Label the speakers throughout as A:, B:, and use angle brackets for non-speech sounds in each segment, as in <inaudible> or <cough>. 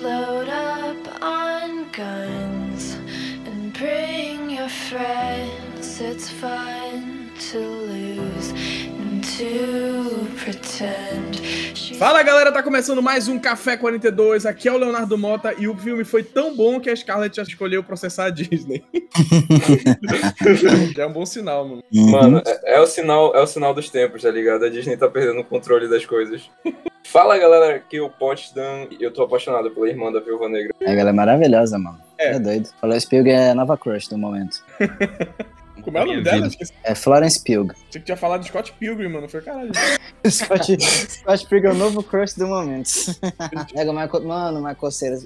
A: Load up on guns and bring your friends. It's fun to lose and to pretend.
B: Fala galera, tá começando mais um Café 42. Aqui é o Leonardo Mota e o filme foi tão bom que a Scarlett já escolheu processar a Disney. <laughs> já é um bom sinal, mano.
C: Mano, é, é o sinal, é o sinal dos tempos, tá ligado? A Disney tá perdendo o controle das coisas. Fala galera, aqui é o Potsdam e eu tô apaixonado pela irmã da Viúva Negra.
D: A ela é maravilhosa, mano.
B: É.
D: É, doido. Falou Spielg é a nova crush do momento. <laughs>
B: Como é o nome dela?
D: É Florence Pugh.
B: Achei que tinha falado de Scott Pilgrim, mano. Foi caralho. <laughs>
D: Scott, Scott Pilgrim é o novo crush do momento. <laughs> Pega o Michael... Mano, Michael Cera.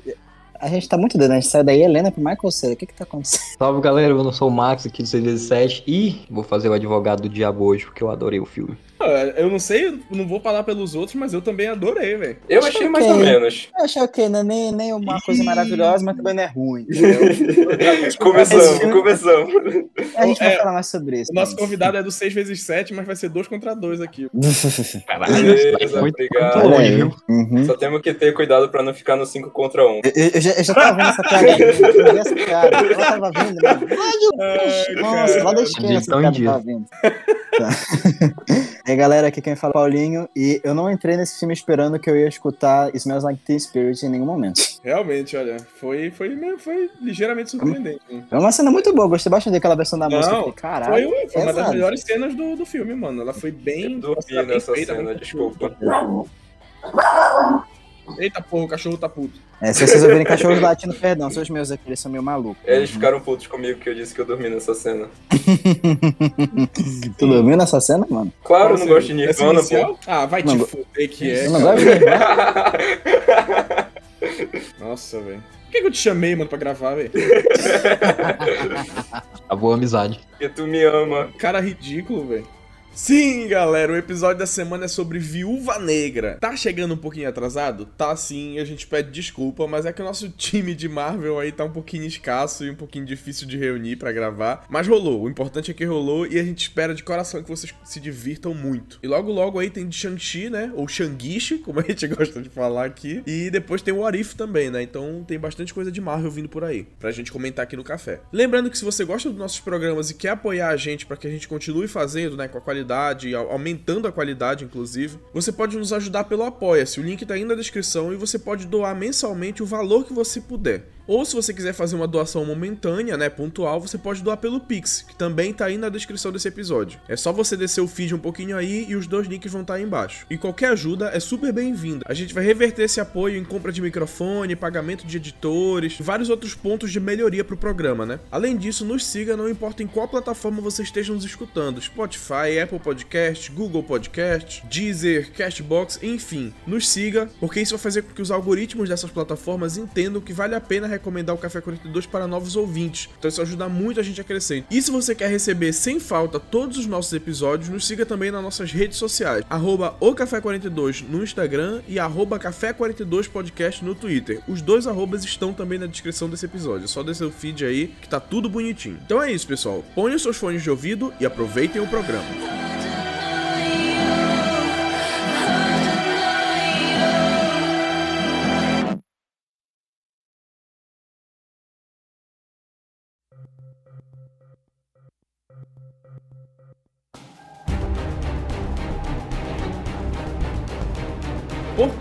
D: A gente tá muito doido, a gente saiu da Helena pro Michael Cera. O que que tá acontecendo? <laughs>
E: Salve galera, eu não sou o Max aqui do 617 e vou fazer o advogado do diabo hoje porque eu adorei o filme.
B: Ah, Eu não sei, eu não vou falar pelos outros, mas eu também adorei, velho.
C: Eu achei mais ou
D: Ok.
C: menos.
D: Eu achei ok, não é nem, nem uma coisa maravilhosa, mas também não é ruim. <laughs>
C: começamos, começamos.
D: A gente vai
B: É,
D: falar mais sobre isso.
B: O nosso
D: mas-
B: convidado é do 6x7, mas vai ser 2 contra 2 aqui. <laughs>
E: Caralho,
C: Beleza,
E: muito,
C: obrigado.
E: muito longe, viu?
D: Uhum.
C: Só temos que ter cuidado pra não ficar no 5 contra 1.
D: Eu, eu já, eu já tava vendo essa piada. Eu vi essa piada. Ela tava vindo, mano.
B: Ai,
D: Nossa, lá da esquerda essa piada tava vindo. Tá. <laughs> E aí, galera, aqui quem fala é o Paulinho. E eu não entrei nesse filme esperando que eu ia escutar Smells Like Teen Spirit em nenhum momento.
B: Realmente, olha, foi, foi, foi ligeiramente surpreendente. né?
D: É uma cena muito boa, gostei bastante daquela versão da música.
B: Não,
D: Eu fiquei, Caralho,
B: Foi, foi uma das melhores cenas do, do filme, mano. Ela foi bem.
C: Eu dormi
B: bem
C: nessa
B: feita,
C: cena, desculpa. <laughs>
B: Eita porra, o cachorro tá puto.
D: É, se vocês ouvirem cachorros latindo, perdão, são os meus aqui, eles são meio malucos.
C: Eles ficaram putos comigo que eu disse que eu dormi nessa cena. <laughs>
D: Tu dormiu nessa cena, mano?
C: Claro, eu
B: Qual
C: não gosto de Nirvana, pô.
B: Ah, vai
D: Não
B: te fuder que é.
D: Eu não gosto de Nirvana. <laughs>
B: Nossa, velho. Por que, que eu te chamei, mano, pra gravar, velho? <laughs>
E: A boa amizade.
C: Porque tu me ama.
B: Cara ridículo, velho. Sim, galera, o episódio da semana é sobre Viúva Negra. Tá chegando um pouquinho atrasado? Tá sim, a gente pede desculpa, mas é que o nosso <laughs> time de Marvel aí tá um pouquinho escasso e um pouquinho difícil de reunir pra gravar. Mas rolou, o importante é que rolou e a gente espera de coração que vocês se divirtam muito. E logo logo aí tem de Shang-Chi, né? Ou Shang-Chi, como a gente <laughs> gosta de falar aqui. E depois tem o What If também, né? Então tem bastante coisa de Marvel vindo por aí, pra gente comentar aqui no café. Lembrando que se você gosta dos nossos programas e quer apoiar a gente pra que a gente continue fazendo, né, com a qualidade, e au- aumentando a qualidade, inclusive, você pode nos ajudar pelo Apoia-se. O link tá aí na descrição e você pode doar mensalmente o valor que você puder. Ou se você quiser fazer uma doação momentânea, né, pontual, você pode doar pelo Pix, que também tá aí na descrição desse episódio. É só você descer o feed um pouquinho aí e os dois links vão estar aí embaixo. E qualquer ajuda é super bem-vinda. A gente vai reverter esse apoio em compra de microfone, pagamento de editores, vários outros pontos de melhoria pro programa, né? Além disso, nos siga, não importa em qual plataforma você esteja nos escutando: Spotify, Apple Podcast, Google Podcast, Deezer, Castbox, enfim. Nos siga, porque isso vai fazer com que os algoritmos dessas plataformas entendam que vale a pena recomendar o Café 42 para novos ouvintes. Então isso ajuda muito a gente a crescer. E se você quer receber sem falta todos os nossos episódios, nos siga também nas nossas redes sociais. Arroba Café 42 no Instagram e arroba Café 42 Podcast no Twitter. Os dois arrobas estão também na descrição desse episódio. É só descer o feed aí que tá tudo bonitinho. Então é isso, pessoal. Ponham seus fones de ouvido e aproveitem o programa.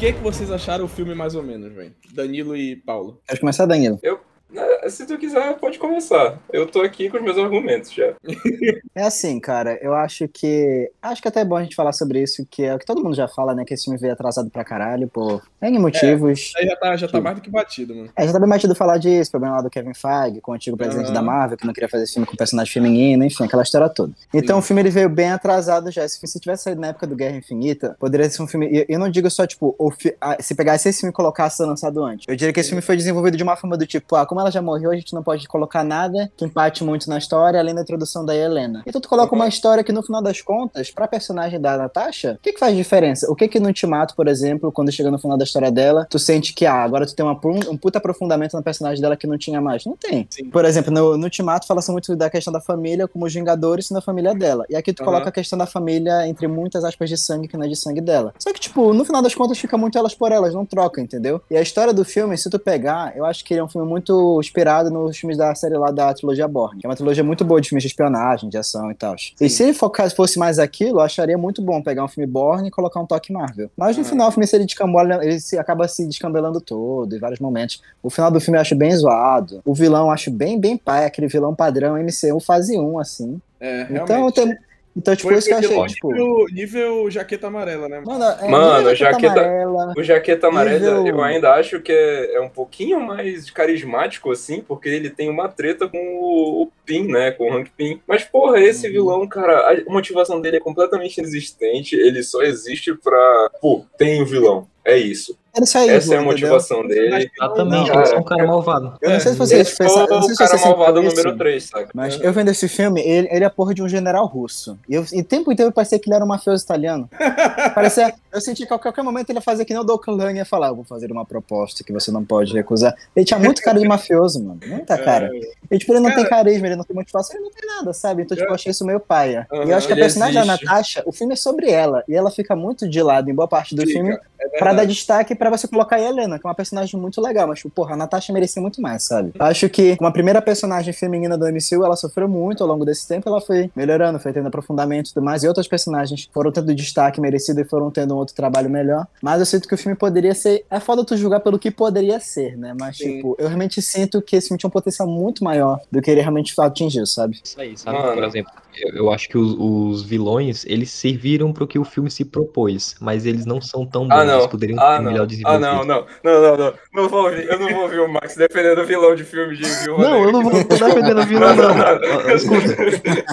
B: Que, que vocês acharam o filme mais ou menos, velho? Danilo e Paulo.
D: Quero começar, Danilo.
C: Ah, Se tu quiser, pode começar. Eu tô aqui com os meus argumentos já. <laughs>
D: É assim, cara, eu acho que. Acho que até é bom a gente falar sobre isso, que é o que todo mundo já fala, né? Que esse filme veio atrasado pra caralho, por N motivos.
B: Aí já tá, já tá mais do que batido, mano.
D: É, já tá bem batido falar disso, problema lá do Kevin Feige, com o antigo presidente
B: Aham.
D: da Marvel, que não queria fazer esse filme com personagem feminino, enfim, aquela história toda. Então
B: Sim.
D: o filme ele veio bem atrasado já. Esse filme, se tivesse saído na época do Guerra Infinita, poderia ser um filme. Eu não digo só, tipo, o fi- ah, se pegasse esse filme e colocasse lançado antes. Eu diria que esse filme foi desenvolvido de uma forma do tipo, ah, como ela já morreu a gente não pode colocar nada que empate muito na história, além da introdução da Helena. Então tu coloca uma história que, no final das contas, pra personagem da Natasha, o que que faz diferença? O que que no Ultimato, por exemplo, quando chega no final da história dela, tu sente que, ah, agora tu tem uma, um puta aprofundamento na personagem dela que não tinha mais? Não tem.
B: Sim.
D: Por exemplo, no, no Ultimato fala-se muito da questão da família como os Vingadores e na família dela. E aqui tu
B: Aham.
D: coloca a questão da família entre muitas aspas de sangue que não é de sangue dela. Só que, tipo, no final das contas fica muito elas por elas, não troca, entendeu? E a história do filme, se tu pegar, eu acho que ele é um filme muito inspirado nos filmes da série lá da trilogia Borne. Que é uma trilogia muito boa de filmes de espionagem, de ação e tal. E se ele focasse, fosse mais aquilo, eu acharia muito bom pegar um filme Borne e colocar um toque Marvel. Mas no
B: Ah.
D: final, o filme, se ele descambola, ele se, acaba se descambelando todo, em vários momentos. O final do filme eu acho bem zoado. O vilão eu acho bem, bem pai, aquele vilão padrão MCU fase 1, assim.
B: É,
D: Então, tem, então tipo,
B: Foi
D: isso que eu achei,
B: nível,
D: tipo...
B: nível, jaqueta amarela, né?
D: Mano, é,
C: Mano, jaqueta-
D: amarela.
C: O Jaqueta Amarela,
D: Nível-
C: eu ainda acho que é, é um pouquinho mais carismático, assim, porque ele tem uma treta com o, o Pin, né? Com o Hank Pym. Mas, porra, esse
D: Uhum.
C: vilão, cara, a motivação dele é completamente inexistente. Ele só existe pra. Pô, tem o vilão. É isso.
D: Era isso aí,
C: Essa é a
D: entendeu?
C: motivação dele.
E: Exatamente, ele é
C: cara,
E: um cara malvado.
D: Eu não sei se
C: Ele
D: vocês
C: é
D: pensaram. Eu não sei se
C: cara
D: vocês
C: malvado
D: sentiram
C: número
D: isso,
C: 3, saca?
D: Mas eu vendo esse filme, ele, ele é porra de um general russo. E eu, e o tempo inteiro eu parecia que ele era um mafioso italiano. <laughs> Parecia, eu senti que a qualquer momento ele ia fazer que nem o Dokkan ia falar: eu vou fazer uma proposta que você não pode recusar. Ele tinha muito cara de mafioso, mano. Muita cara. E, tipo, ele não tem carisma, ele não tem motivação, ele não tem nada, sabe? Então, tipo, eu achei isso meio paia. e eu acho que a
C: Ele
D: personagem da. Natasha, o filme é sobre ela. E ela fica muito de lado em boa parte do
B: Fica,
D: filme
B: É
D: pra dar destaque pra você colocar a Helena, que é uma personagem muito legal. Mas, tipo, porra, a Natasha merecia muito mais, sabe? Eu acho que uma primeira personagem feminina do MCU, ela sofreu muito ao longo desse tempo, ela foi melhorando, foi tendo aprofundamento e tudo mais. E outras personagens foram tendo destaque merecido e foram tendo um outro trabalho melhor. Mas eu sinto que o filme poderia ser. É foda tu julgar pelo que poderia ser, né? Mas,
B: Sim.
D: tipo, eu realmente sinto que esse filme tinha um potencial muito maior do que ele realmente atingiu, sabe?
E: Isso aí, sabe?
C: Mano.
E: Por exemplo, eu, acho que os, os vilões, eles serviram pro que o filme se propôs, mas eles não são tão bons,
C: Ah, não.
E: eles poderiam
C: Ah,
E: ser
C: não.
E: melhor
C: Ah,
E: desenvolvidos.
C: não, não. Não, não, não. Não vou ouvir, eu não vou ouvir o Max defendendo o vilão de filme de Viúva
E: Não, eu não vou tô defendendo o vilão, não. <laughs>
C: Não,
E: Escuta,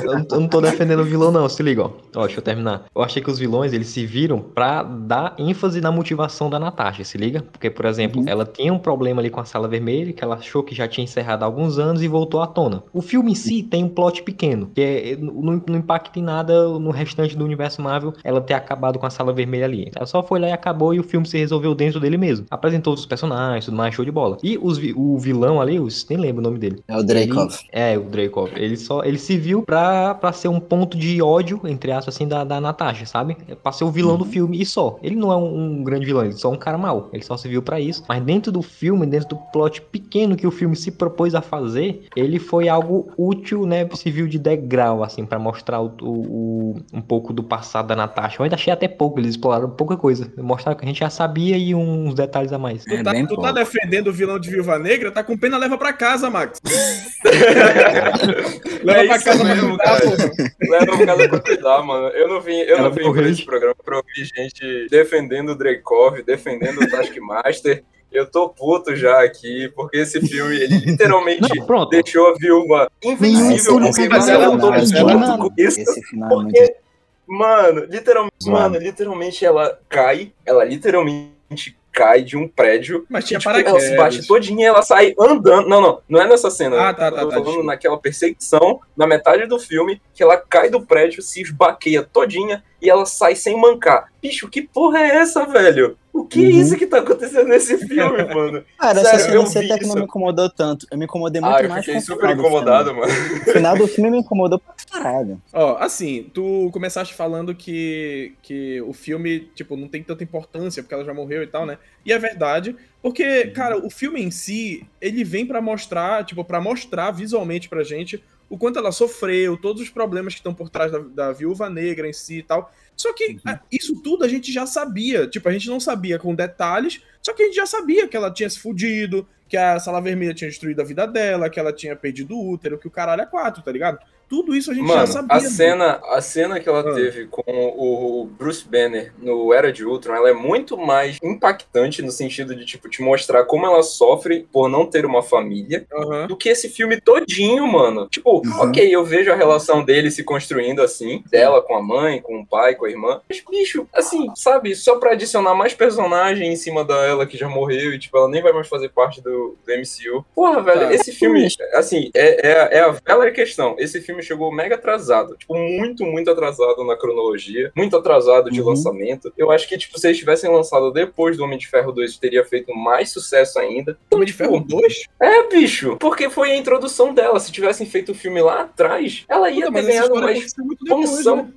E: eu não- eu não tô defendendo o vilão, não. Se liga, ó. Ó, deixa eu terminar. Eu achei que os vilões, eles se viram pra dar ênfase na motivação da Natasha, se liga? Porque, por exemplo, ela tinha um problema ali com a Sala Vermelha, que ela achou que já tinha encerrado há alguns anos e voltou à tona. O filme em si tem um plot pequeno, que é, não, não impacta em nada no restante do universo Marvel ela ter acabado com a Sala Vermelha ali. Ela só foi lá e acabou e o filme se resolveu dentro dele mesmo. Apresentou os personagens, tudo mais, show de bola. E os o vilão ali, os, nem lembro o nome dele.
D: É o Dreykov.
E: É, o Dreykov. Ele só ele se viu pra, pra ser um ponto de ódio, entre aspas, assim, da, da Natasha, sabe? Pra ser o vilão do filme e só. Ele não é um, um grande vilão, ele é só um cara mau. Ele só se viu pra isso. Mas dentro do filme, dentro do plot pequeno que o filme se propôs a fazer, ele foi algo útil, né? Se viu de degrau, assim, pra mostrar o, o- o- um pouco do passado da Natasha. Eu ainda achei até pouco, eles exploraram pouca coisa. Mostraram que a gente já sabia e uns detalhes a mais.
B: Tu,
D: É
B: tá,
D: bem
B: tu tá defendendo o vilão de Viúva Negra, tá com pena, leva pra casa, Max. <laughs> leva
C: É
B: pra casa
C: mesmo,
B: pra
C: cara. Leva o cara pra cuidar, mano. Eu não vim, eu
E: Ela
C: não vim por esse programa pra ouvir gente defendendo o Dreykov, defendendo o Taskmaster. Eu tô puto já aqui, porque esse filme, ele <laughs> literalmente
E: Não,
C: deixou a viúva invencível,
D: esse,
C: porque
E: mas
C: não
E: não
C: tô
E: tá
C: puto com isso.
D: esse final é muito.
C: Porque, mano, literalmente,
D: Zoado.
C: mano, literalmente ela cai, ela literalmente cai de um prédio.
B: Mas tinha
C: e, tipo, ela se bate
B: paraquedas.
C: todinha e ela sai andando. Não, não, não é nessa cena.
B: Ah, tá, tá,
C: Eu tô
B: tá,
C: falando
B: desculpa.
C: naquela perseguição, na metade do filme, que ela cai do prédio, se esbaqueia todinha e ela sai sem mancar. Bicho, que porra é essa, velho? O que é
D: Uhum.
C: isso que tá acontecendo nesse filme, mano? <laughs>
D: Cara,
C: Sério,
D: essa cena até que não me incomodou tanto. Eu me incomodei muito
C: Ah, eu
D: mais
C: fiquei
D: com o
C: super
D: final do
C: incomodado,
D: filme.
C: mano.
D: O final do filme me incomodou pra caralho.
B: Ó, assim, tu começaste falando que, que o filme, tipo, não tem tanta importância porque ela já morreu e tal, né? E é verdade, porque, cara, o filme em si, ele vem pra mostrar, tipo, pra mostrar visualmente pra gente o quanto ela sofreu, todos os problemas que estão por trás da, da viúva negra em si e tal. Só que ah, isso tudo a gente já sabia. Tipo, a gente não sabia com detalhes, só que a gente já sabia que ela tinha se fudido, que a Sala Vermelha tinha destruído a vida dela, que ela tinha perdido o útero, que o caralho é quatro, tá ligado? Tudo isso a gente
C: Mano,
B: já sabia.
C: a cena, a cena que ela
B: Ah.
C: teve com o Bruce Banner no Era de Ultron, ela é muito mais impactante no sentido de, tipo, te mostrar como ela sofre por não ter uma família
B: Aham.
C: do que esse filme todinho, mano. Tipo,
D: Uhum.
C: ok, eu vejo a relação dele se construindo assim, dela com a mãe, com o pai, com a irmã. Mas, bicho, assim, sabe, só pra adicionar mais personagem em cima dela que já morreu e, tipo, ela nem vai mais fazer parte do, do MCU. Porra, velho,
B: Tá.
C: esse filme, assim, é, é, é a velha questão. Esse filme chegou mega atrasado. Tipo, muito, muito atrasado na cronologia. Muito atrasado de
D: Uhum.
C: lançamento. Eu acho que, tipo, se eles tivessem lançado depois do Homem de Ferro 2, teria feito mais sucesso ainda.
B: Homem de Ferro 2?
C: É, bicho, porque foi a introdução dela. Se tivessem feito o filme lá atrás, ela ia
B: Puta,
C: ter ganhado mais
B: depois, né?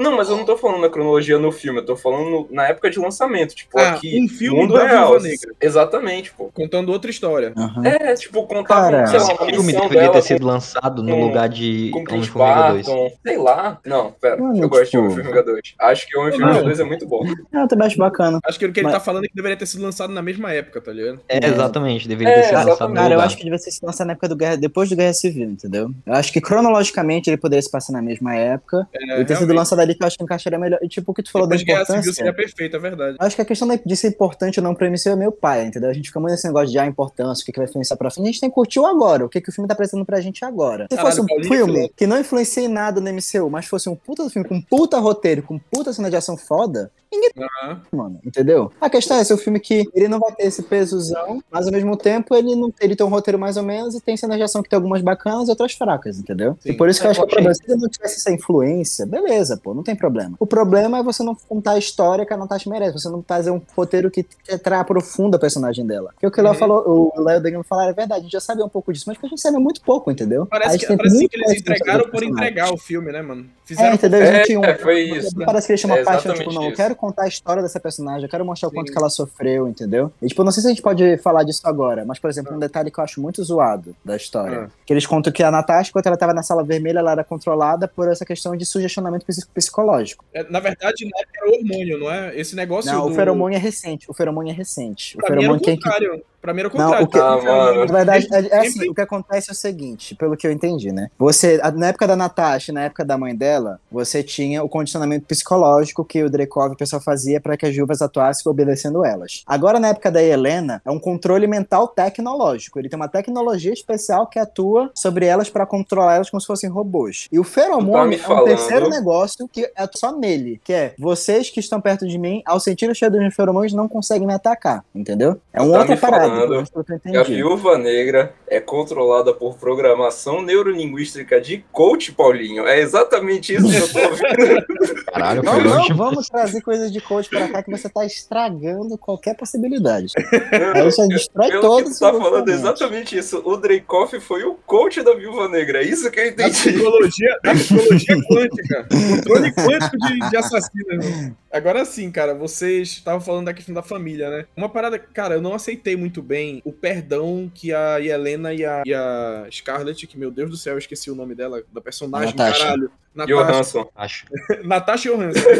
C: Não, mas eu não tô falando na cronologia no filme, eu tô falando na época de lançamento. Tipo,
B: Ah,
C: aqui.
B: um filme
C: mundo
B: da
C: real.
B: Viúva Negra.
C: Exatamente, pô.
B: Contando outra história.
D: Aham.
C: É, tipo, contar
D: Cara,
C: sei lá,
E: Esse filme deveria
C: dela
E: ter sido lançado no
C: com-
E: lugar de Homem-Formiga 2.
C: Barton. Sei lá. Não, pera.
D: Mano,
C: eu gosto de
D: tipo-
C: Homem-Formiga 2. Acho que o Homem-Formiga
B: Não.
C: 2 é muito bom.
D: Eu também acho bacana.
B: Acho que o que ele
D: Mas-
B: tá falando é que deveria ter sido lançado na mesma época, tá ligado?
E: É, exatamente, deveria
C: É,
E: ter sido lançado no
C: exatamente.
D: Cara, eu acho que devia ser se lançado na época do Guerra, depois do Guerra Civil, entendeu? Eu acho que cronologicamente ele poderia se passar na mesma época.
B: É,
D: e ter sido lançado ali que eu acho que encaixaria melhor. E tipo, o que tu falou
B: Depois
D: da
B: de Guerra Civil
D: importância.
B: seria perfeito, é verdade.
D: Acho que a questão de ser importante ou não pra MCU é meio pai, entendeu? A gente fica muito nesse negócio de ah, importância, o que, que vai influenciar pra frente. A gente tem que curtir o agora, o que, que o filme tá apresentando pra gente agora. Se
B: Caralho,
D: fosse um
B: Paulinho
D: filme
B: falou.
D: que não influencia em nada no MCU, mas fosse um puta filme com puta roteiro, com puta cena de ação foda,
B: Aham.
D: mano, entendeu? A questão é esse é um filme que ele não vai ter esse pesozão, mas ao mesmo tempo ele não ele tem um roteiro mais ou menos e tem cenas de ação que tem algumas bacanas e outras fracas, entendeu?
B: Sim.
D: E por isso que eu
E: É,
D: acho que o problema, se ele não tivesse essa influência, beleza, pô, não tem problema. O problema é você não contar a história que a Natasha merece, você não fazer um roteiro que, que tra- aprofunda a personagem dela. Porque o que o Léo
B: Uhum.
D: falou, o Léo Degano falou é verdade, a gente já sabia um pouco disso, mas a gente sabe muito pouco, entendeu?
B: Parece que, parece que eles entregaram por entregar o filme, né, mano?
D: É,
B: Fizeram
D: entendeu? Eles não
C: É,
D: tinham-
C: é, foi isso.
D: Parece que eles chamam
C: É
D: paixão, tipo, não, eu
C: isso.
D: quero contar a história dessa personagem, eu quero mostrar o quanto que ela sofreu, entendeu? E, tipo, não sei se a gente pode falar disso agora, mas, por exemplo, um detalhe que eu acho muito zoado da história.
B: Ah.
D: Que eles contam que a Natasha, quando ela tava na sala vermelha, ela era controlada por essa questão de sugestionamento psi- psicológico.
B: É, Na verdade, na época era o hormônio, não é? Esse negócio
D: Não,
B: do...
D: o feromônio é recente. O feromônio é recente. O
B: Pra mim era o
D: feromônio quem que
B: contrário. Pra mim era o
D: Não,
B: contrário.
D: o que-
C: Ah, mano.
D: Na verdade, é, é assim, o que acontece é o seguinte, pelo que eu entendi, né? Você, a- na época da Natasha, e na época da mãe dela, você tinha o condicionamento psicológico que o Drekov e o pessoal fazia para que as Juvas atuassem obedecendo elas. Agora, na época da Helena, é um controle mental tecnológico. Ele tem uma tecnologia especial que atua sobre elas para controlar elas como se fossem robôs. E o
C: tá
D: feromônio
C: me
D: é um terceiro negócio que é só nele, que é vocês que estão perto de mim, ao sentir o cheiro dos feromônios, não conseguem me atacar, entendeu? É uma
C: tá
D: outra parada,
C: falando
D: que
C: a viúva negra é controlada por programação neurolinguística de coach, Paulinho. É exatamente isso que eu tô vendo. <laughs>
E: Caralho,
D: Não, não, vamos trazer coisas de coach pra cá que você tá estragando qualquer possibilidade. Aí você destrói
C: Pelo tu tá falando, é exatamente isso. O Dreykov foi o coach da viúva negra. É isso que eu
B: Da
C: entendi.
B: psicologia, da psicologia <laughs> quântica. Controle quântico de, de assassinos. né? Agora sim, cara, vocês estavam falando da questão da família, né? Uma parada, cara, eu não aceitei muito bem o perdão que a Helena e a, e a Scarlett, que meu Deus do céu, eu esqueci o nome dela, da personagem,
D: Natasha.
B: caralho. Natasha.
C: Johansson.
E: Acho. <laughs>
B: Natasha Johansson. <laughs>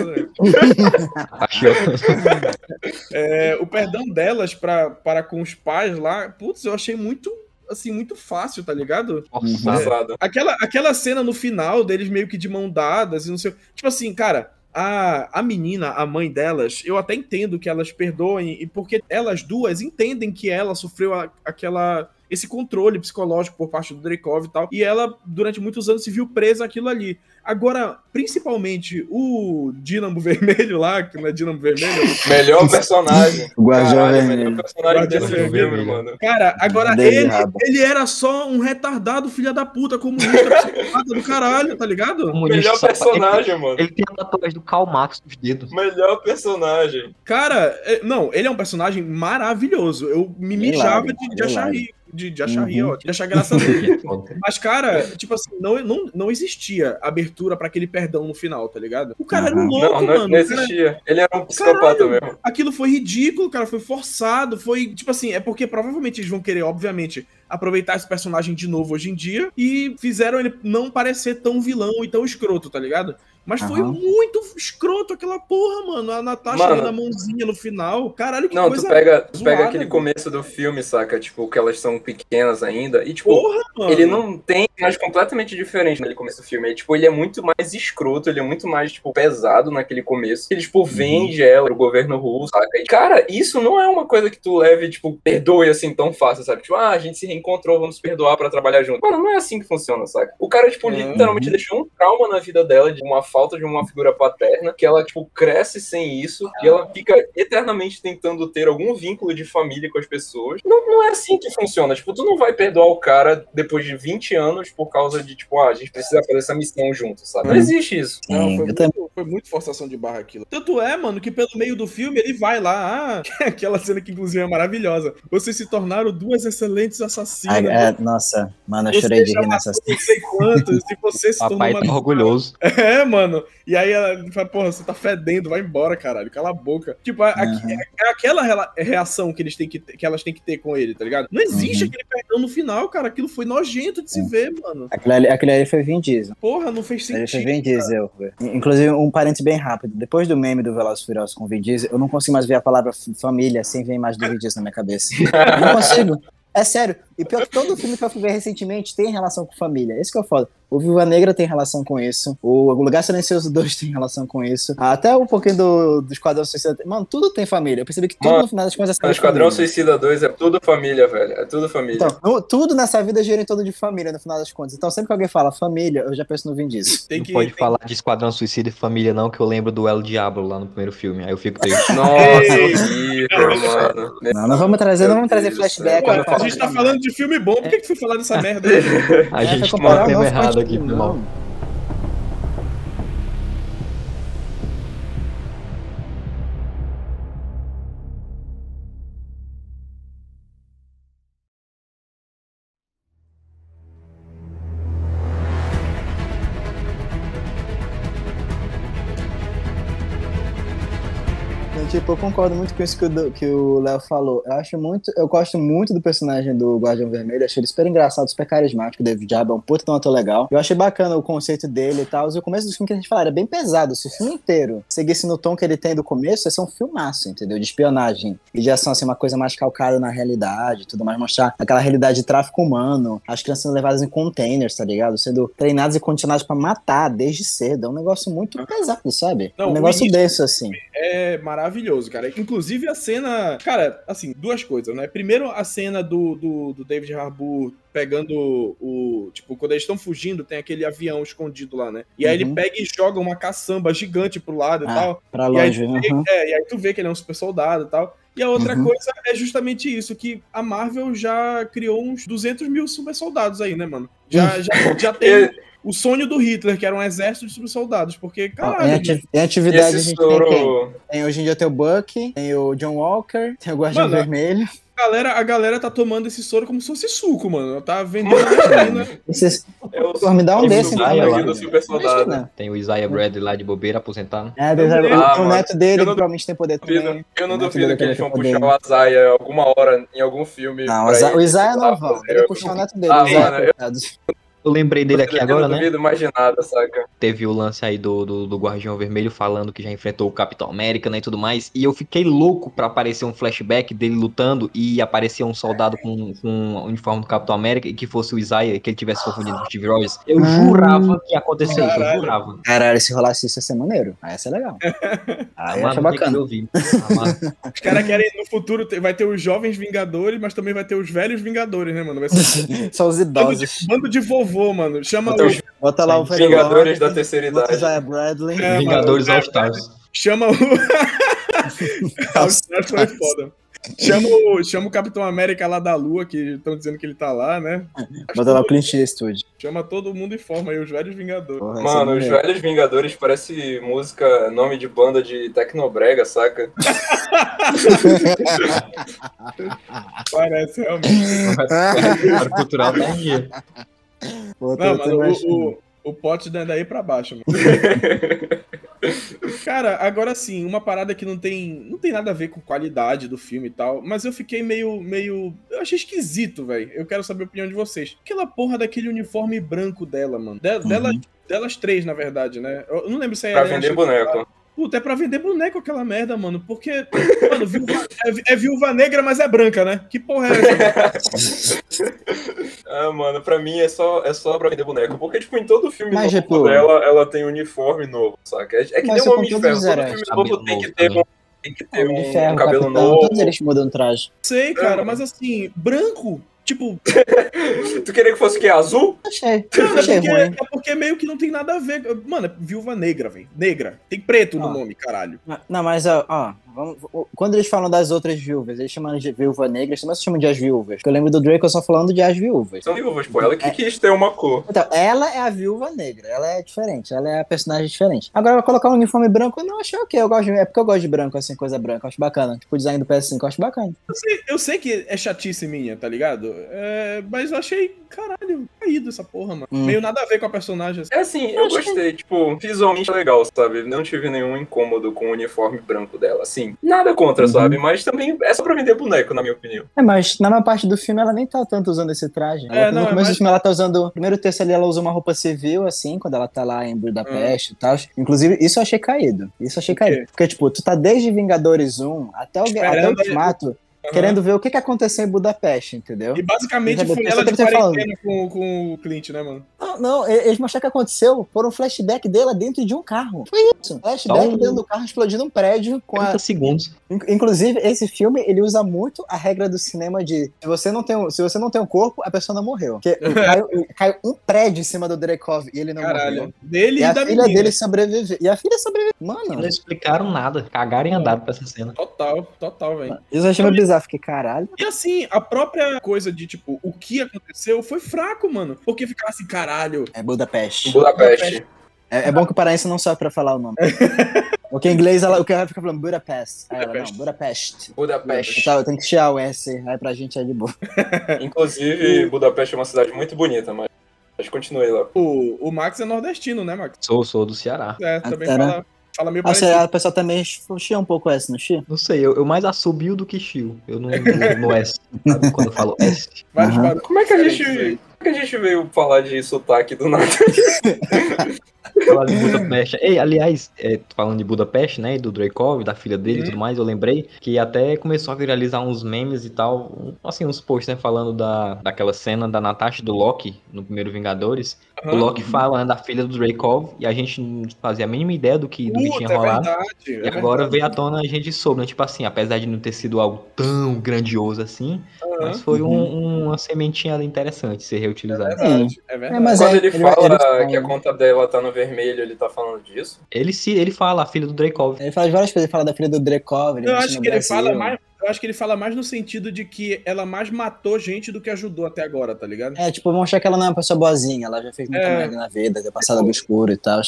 B: É, o perdão delas pra, para com os pais lá, putz, eu achei muito, assim, muito fácil, tá ligado?
E: Forçado.
C: Passado.
B: Aquela, aquela cena no final deles meio que de mão dadas e não sei. Tipo assim, cara, a, a menina, a mãe delas, eu até entendo que elas perdoem, e porque elas duas entendem que ela sofreu a- aquela. Esse controle psicológico por parte do Dreykov e tal. E ela, durante muitos anos, se viu presa aquilo ali. Agora, principalmente o Dínamo <laughs> Vermelho lá, que não é Dínamo Vermelho.
C: Melhor personagem. <laughs>
D: O Guardião
C: Caralho,
D: Vermelho.
C: melhor personagem
B: Guardião
C: desse filme,
E: Vermelho.
C: mano.
B: Cara, agora ele, ele era só um retardado filha da puta, comunista, psicopata do caralho, tá ligado?
C: Melhor personagem, mano.
E: Ele, tem a tatuagem do Karl Marx nos dedos.
C: Melhor personagem.
B: Cara, é- não, ele é um personagem maravilhoso. Eu me mijava de, de achar
D: hilário.
B: Rir. De, de achar rir,
D: Uhum.
B: ó, de achar graça dele. <laughs>
E: Foda.
B: Mas, cara, tipo assim, não, não, não existia abertura pra aquele perdão no final, tá ligado? O cara era um
D: Uhum.
B: louco,
C: Não, não,
B: mano.
C: não
B: O cara-
C: existia. Ele era um psicopata
B: Caralho.
C: mesmo.
B: aquilo foi ridículo, cara, foi forçado, foi, tipo assim, é porque provavelmente eles vão querer, obviamente, aproveitar esse personagem de novo hoje em dia e fizeram ele não parecer tão vilão e tão escroto, tá ligado? Mas foi
D: Aham.
B: muito escroto aquela porra, mano. A Natasha
C: Mano.
B: dando a mãozinha no final. Caralho, que
C: Não,
B: coisa
C: tu pega, tu pega
B: zoada,
C: aquele
B: velho.
C: começo do filme, saca? Tipo, que elas são pequenas ainda. E, tipo,
B: Porra, mano.
C: ele não tem, mas completamente diferente naquele começo do filme. É, tipo, ele é muito mais escroto, ele é muito mais, tipo, pesado naquele começo. Ele, tipo, vende ela pro governo russo, saca? E, cara, isso não é uma coisa que tu leve, tipo, perdoe assim tão fácil, sabe? Tipo, ah, a gente se reencontrou, vamos perdoar pra trabalhar junto. Mano, não é assim que funciona, saca? O cara, tipo,
B: Uhum.
C: literalmente deixou um trauma na vida dela, de uma falta de uma figura paterna, que ela, tipo, cresce sem isso, e ela fica eternamente tentando ter algum vínculo de família com as pessoas. Não, não é assim que funciona. Tipo, tu não vai perdoar o cara depois de 20 anos por causa de, tipo, ah, a gente precisa fazer essa missão junto, sabe? Não
D: Uhum.
C: existe isso.
B: Não,
D: Sim,
B: foi
D: eu
B: muito, foi muito forçação de barra aquilo. Tanto é, mano, que pelo meio do filme ele vai lá, ah, <laughs> aquela cena que inclusive é maravilhosa. Vocês se tornaram duas excelentes assassinas.
D: Ai, é, nossa, mano, eu
B: Você
D: chorei de rir nessa
B: matou não sei quantos, e você se tornou
E: Papai
B: uma...
E: tá orgulhoso. <laughs>
B: É, mano. E aí ela fala, porra, você tá fedendo, vai embora, caralho, cala a boca. Tipo, a-
D: Uhum.
B: é aquela rela- reação que, eles têm que, ter- que elas têm que ter com ele, tá ligado? Não existe
D: Uhum.
B: aquele perdão no final, cara. Aquilo foi nojento de se ver, mano.
D: Aquele ali, foi Vin Diesel.
B: Porra, não fez
D: Ele foi
B: sentido.
D: Vin Diesel. Inclusive, um parente bem rápido. Depois do meme do Velozes Furiosos com Vin Diesel, eu não consigo mais ver a palavra família sem ver a imagem do Vin Diesel na minha cabeça. Eu <laughs> não consigo. É sério. E pior que todo filme que eu fui ver recentemente tem relação com família. Esse que é o foda. O Viúva Negra tem relação com isso. O Lugar Silencioso 2 <laughs> tem relação com isso. Até um pouquinho do, do Esquadrão Suicida. Mano, tudo tem família. Eu percebi que tudo
C: Mano,
D: no final das contas é
C: O Esquadrão
D: família.
C: Suicida 2 é tudo família, velho. É tudo família.
D: Então, no- tudo nessa vida gira em torno de família, no final das contas. Então, sempre que alguém fala família, eu já penso no Vin Diesel.
B: Tem
E: Não
B: que,
E: pode
B: tem-
E: falar de Esquadrão Suicida e Família, não, que eu lembro do El Diablo lá no primeiro filme. Aí eu fico triste.
C: Nossa,
B: Ei. <laughs>
C: horrível, mano.
D: Não, não vamos trazer, não vamos trazer
C: Deus
D: flashback.
B: Pô,
D: não
B: a gente tá falando de filme bom, por que, que foi falar dessa <laughs> merda?
E: A
D: É,
E: gente no
D: o
E: tema
D: nosso
E: errado aqui,
D: o tipo, eu concordo muito com isso que o Léo falou. Eu acho muito, eu gosto muito do personagem do Guardião Vermelho, achei ele super engraçado, super carismático, o David Diabo é um puta um ator legal. Eu achei bacana o conceito dele e tal. E o começo do filme que a gente fala era bem pesado. Se o filme inteiro seguisse no tom que ele tem do começo, ia ser um filmaço, entendeu? De espionagem e de ação, assim, uma coisa mais calcada na realidade, tudo mais, mostrar aquela realidade de tráfico humano, as crianças sendo levadas em containers, tá ligado? Sendo treinadas e condicionadas pra matar desde cedo. É um negócio muito pesado, sabe?
B: Não,
D: um negócio
B: início-
D: denso, assim.
B: É maravilhoso, cara. Inclusive a cena. Cara, assim, duas coisas, né? Primeiro, a cena do, do, do David Harbour pegando o. Tipo, quando eles estão fugindo, tem aquele avião escondido lá, né? E aí ele
D: Uhum.
B: pega e joga uma caçamba gigante pro lado e
D: Ah,
B: tal.
D: Pra
B: E aí,
D: longe,
B: tu vê,
D: uhum.
B: é, e aí tu vê que ele é um super soldado e tal. E a outra
D: Uhum.
B: coisa é justamente isso, que a Marvel já criou uns 200 mil super soldados aí, né, mano? Já, já, já tem <laughs> o sonho do Hitler, que era um exército de super soldados, porque, caralho,
D: em,
B: mano,
D: ati- em atividade a gente tem quem?
C: soro.
D: Tem hoje em dia tem o Buck, tem o John Walker, tem o Guardião
B: Mano,
D: Vermelho.
B: a galera, a galera tá tomando esse soro como se fosse suco, mano. Tá vendendo.
D: Esses,
C: É o
D: Pô, me dá um
C: é o
D: desse,
E: então.
D: Imagina.
E: Tem o Isaiah Bradley lá de bobeira aposentado.
D: É, tem,
B: Ah,
D: tem o
C: mano,
D: neto dele, provavelmente tem poder
C: duvido-
D: também.
C: eu não
D: O
C: duvido que eles vão
D: tem
C: puxar o Azaia alguma hora em algum filme.
D: Não, o o Isaiah
C: sei lá,
D: não
C: fazer
D: Ele puxar o neto dele.
C: Ah,
D: o Isaiah,
C: mano, eu-.
E: Eu lembrei dele aqui
C: Eu
E: agora,
C: não
E: né?
C: duvido mais de nada, saca?
E: Teve o lance aí do, do, do Guardião Vermelho falando que já enfrentou o Capitão América, né, e tudo mais. E eu fiquei louco pra aparecer um flashback dele lutando e aparecer um soldado com, com o uniforme do Capitão América e que fosse o Isaiah, que ele tivesse confundido com o Steve Rogers. Eu
D: Ah.
E: jurava que ia acontecer isso, eu jurava.
D: Caralho, se rolasse isso ia ser maneiro. Aí ia ser legal. <laughs> Aí ia ser bacana.
B: Os caras querem, no futuro, vai ter os jovens Vingadores, mas também vai ter os velhos Vingadores, né, mano? Vai ser <laughs>
D: Só os
B: um bando de,
D: idosos.
B: bando de vovô, mano. Chama
C: Bota
B: o,
C: os
D: Bota lá o
C: Vingadores da terceira idade.
D: Isaiah Bradley.
B: É,
E: Vingadores All Stars.
B: chama o... <laughs> Os Stars foi foda. Chama o, chama o Capitão América lá da Lua, que estão dizendo que ele tá lá, né?
D: Bota lá o Clint Eastwood.
B: Chama todo mundo e forma aí os velhos Vingadores.
D: Porra,
C: Mano, os
D: maneiro.
C: velhos Vingadores parece música, nome de banda de Tecnobrega, saca? <laughs>
B: Parece realmente.
E: O cultural tá dia.
D: Pô, tô-
B: Não, o, o, o pote é daí pra baixo, mano. <laughs> Cara, agora sim, uma parada que não tem, não tem nada a ver com qualidade do filme e tal, mas eu fiquei meio, meio, eu achei esquisito, velho. Eu quero saber a opinião de vocês. Aquela porra daquele uniforme branco dela, mano. De- Dela,
D: Uhum.
B: Delas três, na verdade, né? Eu não lembro se é
C: Pra vender boneco.
B: Puta, é pra vender boneco aquela merda, mano. Porque, mano, viúva- é, é viúva negra, mas é branca, né? Que porra é essa? <laughs>
C: Ah, mano, pra mim é só, é só pra vender boneco. Porque, tipo, em todo filme
D: Mas,
C: novo
D: tipo-
C: dela, ela tem um uniforme novo, saca? É, é que
D: Mas
C: nem
D: isso
C: um
D: com
C: Homem de Ferro. Todo filme novo tem que ter, um, tem que ter
D: Homem de
C: um,
D: Ferro,
C: um cabelo
D: Capitão,
C: novo.
D: Todos eles mudam de traje.
B: Sei, cara, mas assim, branco, tipo, <laughs>
C: Tu queria que fosse o quê? Azul?
D: Achei.
B: É
D: Achei
B: porque,
D: ruim.
B: é porque meio que não tem nada a ver. Mano, é viúva negra, velho. Negra. Tem preto no
D: Ah.
B: nome, caralho.
D: Não, mas ó, ó, vamos- quando eles falam das outras viúvas, eles chamam de viúva negra, eles também se chamam de as viúvas. Porque eu lembro do Draco só falando de as viúvas.
C: São viúvas, pô. Ela que quis ter uma cor.
D: Então, ela é a viúva negra, ela é diferente, ela é a personagem diferente. Agora, vai colocar um uniforme branco, eu não achei ok, eu gosto de, é porque eu gosto de branco, assim, coisa branca, eu acho bacana. Tipo, o design do PS5, eu acho bacana.
B: Eu sei, eu sei que é chatice minha, tá ligado? É, mas eu achei, caralho, caído essa porra, mano.
D: Hum.
B: Meio nada a ver com a personagem. assim.
C: É assim, eu
D: que-
C: gostei, tipo, visualmente é legal, sabe? Não tive nenhum incômodo com o uniforme branco dela, assim. Nada contra,
D: Uhum.
C: sabe? Mas também é só pra vender boneco, na minha opinião.
D: É, mas na maior parte do filme ela nem tá tanto usando esse traje. Ela-
B: É,
D: no
B: não, é
D: começo
B: mais-
D: do filme ela tá usando. No primeiro texto ali ela usa uma roupa civil, assim, quando ela tá lá em Budapeste e tal. Inclusive, isso eu achei caído. Isso eu achei
B: Hum.
D: Caído. Porque, tipo, tu tá desde Vingadores 1 até o, até o Ultimato,
B: Aham.
D: querendo ver o que que aconteceu em Budapeste, entendeu?
B: E basicamente foi ela de quarentena com, com o Clint, né, mano?
D: Não, não, eles mostraram o que aconteceu. Foram um flashback dela dentro de um carro. Foi isso. Flashback
E: um-
D: dentro do carro explodindo um prédio com a,
E: 30 segundos.
D: In- Inclusive, esse filme, ele usa muito a regra do cinema de se você não tem um, se você não tem um corpo, a pessoa não morreu. Porque <laughs> caiu, caiu um prédio em cima do Dreykov e ele não
B: Caralho.
D: morreu.
B: Dele
D: E
B: e,
D: a
B: da
D: filha
B: menina.
D: dele sobreviveu. E a filha sobreviveu.
E: Não
D: Mano,
E: explicaram nada. Cagaram e andaram pra essa cena.
B: Total, total, velho.
D: isso eu achei meio bizarro. Fiquei, caralho.
B: E assim, a própria coisa de, tipo, o que aconteceu foi fraco, mano. Porque ficava assim, caralho.
D: É Budapeste.
C: Budapeste.
D: É, é bom que o paraense não sabe pra falar o nome. <laughs> Porque em inglês ela, o cara fica falando Budapest. Aí ela, não,
B: Budapeste.
D: Budapeste.
C: Budapeste.
D: Então, tem que chiar o S, aí pra gente é de boa. <laughs>
C: Inclusive, Budapeste é uma cidade muito bonita, mas. Mas continue lá.
B: O, o Max é nordestino, né, Max?
E: Sou, sou do Ceará.
B: É, também
D: Ah,
B: fala, fala meio
D: Ah,
B: parecido.
D: a pessoa também chia um pouco S, não chia?
E: Não sei, eu, eu mais assobio do que chio. Eu não, no, S. Sabe? Quando eu falo S.
D: Aham.
B: barulhos
C: Como é que a gente.
B: aí.
C: Como é que a gente veio falar de sotaque do nada? <laughs>
E: Falar de Budapeste. Ei, aliás, é, falando de Budapeste, né? E do Dreykov, da filha dele e
B: Uhum.
E: tudo mais, eu lembrei que até começou a viralizar uns memes e tal. um- Assim, uns posts, né? Falando da, daquela cena da Natasha e do Loki no primeiro Vingadores. O
B: Aham.
E: Loki fala né, da filha do Dreykov e a gente não fazia a mínima ideia do que, do que
B: Puta,
E: tinha
B: é
E: rolado.
B: verdade.
E: E
B: é
E: agora
B: verdade.
E: veio à tona a gente soube, né? Tipo assim, apesar de não ter sido algo tão grandioso assim,
B: Aham.
E: mas foi um-
D: Uhum.
E: uma sementinha interessante ser
B: É
E: reutilizada.
B: verdade, é verdade.
D: É, mas
C: Quando
D: é,
C: ele,
D: ele
C: fala
D: ele fala-
C: que a conta dela tá no vermelho, ele tá falando disso?
E: Ele se ele fala, a filha do Dreykov.
D: Ele fala de várias coisas, ele fala da filha do ele
B: Eu acho que ele
D: Brasil.
B: fala mais. Eu acho que ele fala mais no sentido de que ela mais matou gente do que ajudou até agora, tá ligado?
D: É, tipo, achar que ela não é uma pessoa boazinha, ela já fez muita
B: É.
D: merda na vida, ter passado obscuro e tal.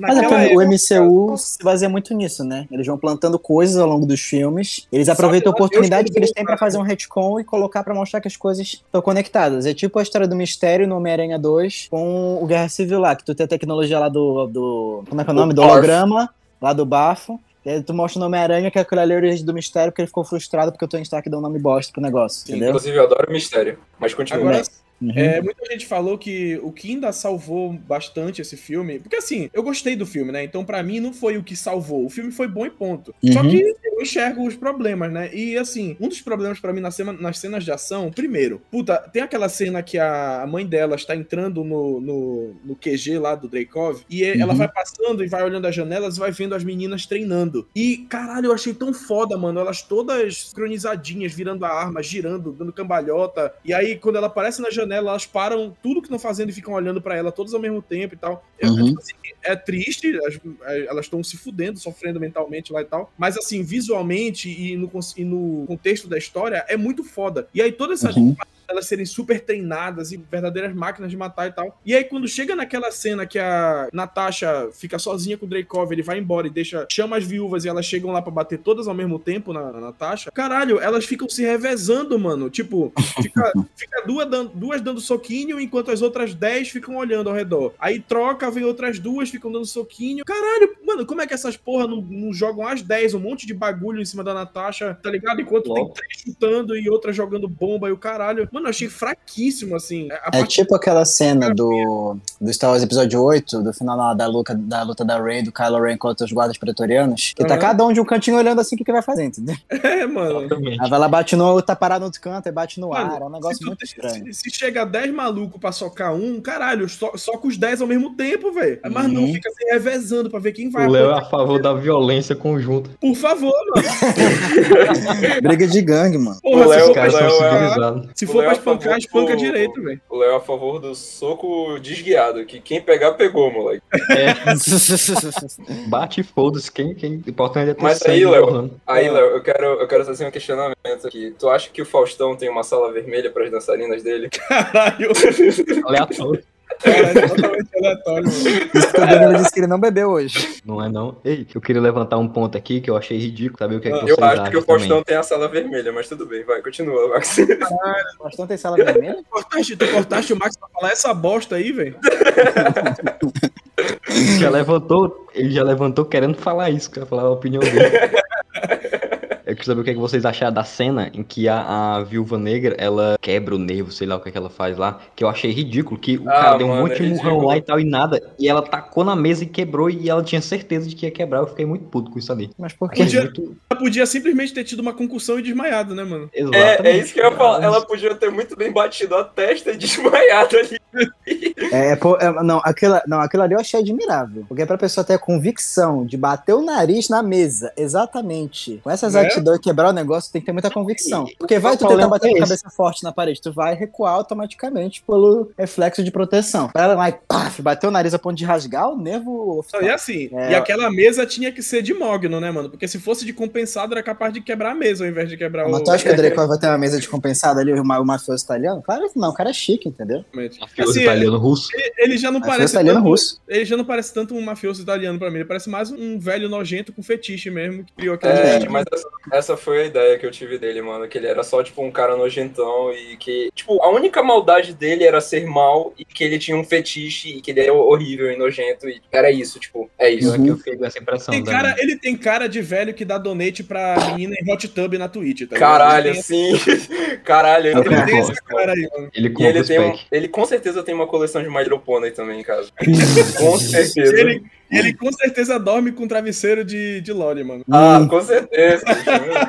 D: Mas é o MCU se baseia muito nisso, né? Eles vão plantando coisas ao longo dos filmes, eles aproveitam a
B: que
D: oportunidade
B: eu
D: que eles têm pra fazer um retcon e colocar pra mostrar que as coisas estão conectadas. É tipo a história do Mistério no Homem-Aranha 2 com o Guerra Civil lá, que tu tem a tecnologia lá do... do como é que é o nome? Do holograma, lá do bafo. E aí tu mostra o Homem-Aranha que ali é a origem do mistério, porque ele ficou frustrado porque o Tony Stark deu um nome bosta pro negócio,
C: Sim,
D: entendeu?
C: inclusive eu adoro mistério. Mas continua.
B: Agora,
D: Uhum.
B: É, muita gente falou que o que ainda salvou bastante esse filme. Porque assim, eu gostei do filme, né? Então, pra mim, não foi o que salvou. O filme foi bom e ponto. Só
D: Uhum.
B: que eu enxergo os problemas, né? E assim, um dos problemas pra mim nas, cena- nas cenas de ação, primeiro, puta, tem aquela cena que a mãe dela está entrando no, no, no QG lá do Dreykov e ela
D: Uhum.
B: vai passando e vai olhando as janelas e vai vendo as meninas treinando. E, caralho, eu achei tão foda, mano. Elas todas sincronizadinhas, virando a arma, girando, dando cambalhota. E aí, quando ela aparece na janela, elas param tudo que estão fazendo e ficam olhando pra ela todas ao mesmo tempo e tal. É,
D: Uhum.
B: tipo assim, é triste, é, elas estão se fudendo, sofrendo mentalmente lá e tal. Mas assim, visualmente e no, e no contexto da história, é muito foda. E aí toda essa
D: Uhum.
B: Elas serem super treinadas e verdadeiras máquinas de matar e tal. E aí, quando chega naquela cena que a Natasha fica sozinha com o Dreykov, ele vai embora e deixa, chama as viúvas e elas chegam lá pra bater todas ao mesmo tempo na, na Natasha. Caralho, elas ficam se revezando, mano. Tipo, fica, <laughs> fica duas, dando, duas dando soquinho, enquanto as outras dez ficam olhando ao redor. Aí troca, vem outras duas, ficam dando soquinho. Caralho, mano, como é que essas porra não, não jogam as 10, um monte de bagulho em cima da Natasha, tá ligado? Enquanto tem
E: Logo.
B: três chutando e outras jogando bomba e o caralho. Mano, Mano, eu achei fraquíssimo, assim. A
D: É
B: parte-
D: tipo aquela cena do, do Star Wars Episódio 8, do final lá da luta, da luta da Rey, do Kylo Ren contra os guardas pretorianos, que tá
B: Aham.
D: cada um de um cantinho olhando assim o que, que vai fazer, entendeu? <laughs>
B: É, mano.
E: Exatamente.
D: Aí vai lá, bate no, tá parado no outro canto, aí bate no
B: Mano,
D: ar, é um negócio
B: se,
D: muito
B: tem-
D: estranho.
B: se- se chega 10 malucos pra socar um, caralho, so, soca os 10 ao mesmo tempo, velho. Mas não
D: Uhum.
B: fica assim revezando pra ver quem vai
E: O Léo é a favor da violência conjunta.
B: Por favor, mano. <laughs>
D: Briga de gangue, mano.
B: Porra,
C: O Léo-
B: se for,
C: é-
E: civilizados.
B: se for
C: Léo
B: pra
C: é
B: espancar, espanca direito, velho.
C: O Léo é a favor do soco desguiado, que quem pegar, pegou, moleque.
E: É, <laughs> bate e foda-se. Quem, quem... O importante é ter
C: Mas
E: sangue
C: aí, Léo. Aí,
B: Ah.
C: Léo, eu quero, eu quero fazer um questionamento aqui. Tu acha que o Faustão tem uma sala vermelha para as dançarinas dele?
B: Caralho.
E: Aleatório.
B: Caralho, é totalmente aleatório, mano.
D: Isso que o Danilo disse que ele não bebeu hoje.
E: Não é não. Ei, eu queria levantar um ponto aqui que eu achei ridículo, saber o que é que
B: Ah,
E: vocês
C: Eu acho que o Faustão tem a sala vermelha, mas tudo bem, vai, continua, Max.
D: O Faustão tem sala vermelha?
B: Cortaste, tu cortaste o Max pra falar essa bosta aí, velho?
E: Ele já levantou, ele já levantou querendo falar isso, quer falar a opinião dele. <laughs> Eu queria saber o que, é que vocês acharam da cena em que a, a viúva negra, ela quebra o nervo, sei lá o que, é que ela faz lá, que eu achei ridículo, que o
C: Ah,
E: cara deu um
C: mano,
E: monte de
C: é
E: murrão
C: ridículo.
E: lá e tal e nada, e ela tacou na mesa e quebrou, e ela tinha certeza de que ia quebrar, eu fiquei muito puto com isso ali.
D: Mas por quê?
B: Podia-
E: Muito...
B: Ela podia simplesmente ter tido uma concussão e desmaiado, né, mano?
C: É,
E: Exatamente.
C: é isso que eu ia falar. Ela podia ter muito bem batido a testa e <laughs> desmaiado ali.
D: É, pô, é, não, aquilo, não, aquilo ali eu achei admirável. Porque pra pessoa ter a convicção de bater o nariz na mesa, exatamente, com essas
B: Né?
D: atitudes e quebrar o negócio, tem que ter muita convicção. Porque vai tu tentar bater
E: é
D: com a
E: esse.
D: cabeça forte na parede, tu vai recuar automaticamente pelo reflexo de proteção. Pra ela lá e paf, bater o nariz a ponto de rasgar o nervo.
B: Não, e assim,
D: É.
B: e aquela mesa tinha que ser de mogno, né, mano? Porque se fosse de compensado, era capaz de quebrar a mesa ao invés de quebrar
D: Mas
B: o.
D: tu acha que o Draco vai ter uma mesa de compensado ali, o, ma- o mafioso italiano? Claro que não, o cara é chique, entendeu?
E: Mafioso
B: Assim,
E: italiano russo.
B: ele- Ele já não
D: Mafioso
B: parece.
D: italiano
B: tanto-
D: russo.
B: Ele já não parece tanto um mafioso italiano pra mim. Ele parece mais um velho nojento com fetiche mesmo, que criou aquele
C: É, mas essa, foi a ideia que eu tive dele, mano. Que ele era só, tipo, um cara nojentão e que, tipo, a única maldade dele era ser mal e que ele tinha um fetiche e que ele era horrível e nojento e era isso, tipo, é isso.
E: Eu, aqui eu fiquei com essa impressão
B: Tem cara, ele tem cara de velho que dá donate pra menina em hot tub na Twitch, tá?
C: Caralho, sim. Caralho, ele, <laughs>
B: ele tem esse cara aí, mano.
E: Ele
C: E ele tem um, ele com certeza tem uma coleção de My Little Pony também em casa. <laughs> com certeza.
B: Ele, ele com certeza dorme com travesseiro de, de Loli, mano.
C: Ah,
D: Hum.
C: com certeza.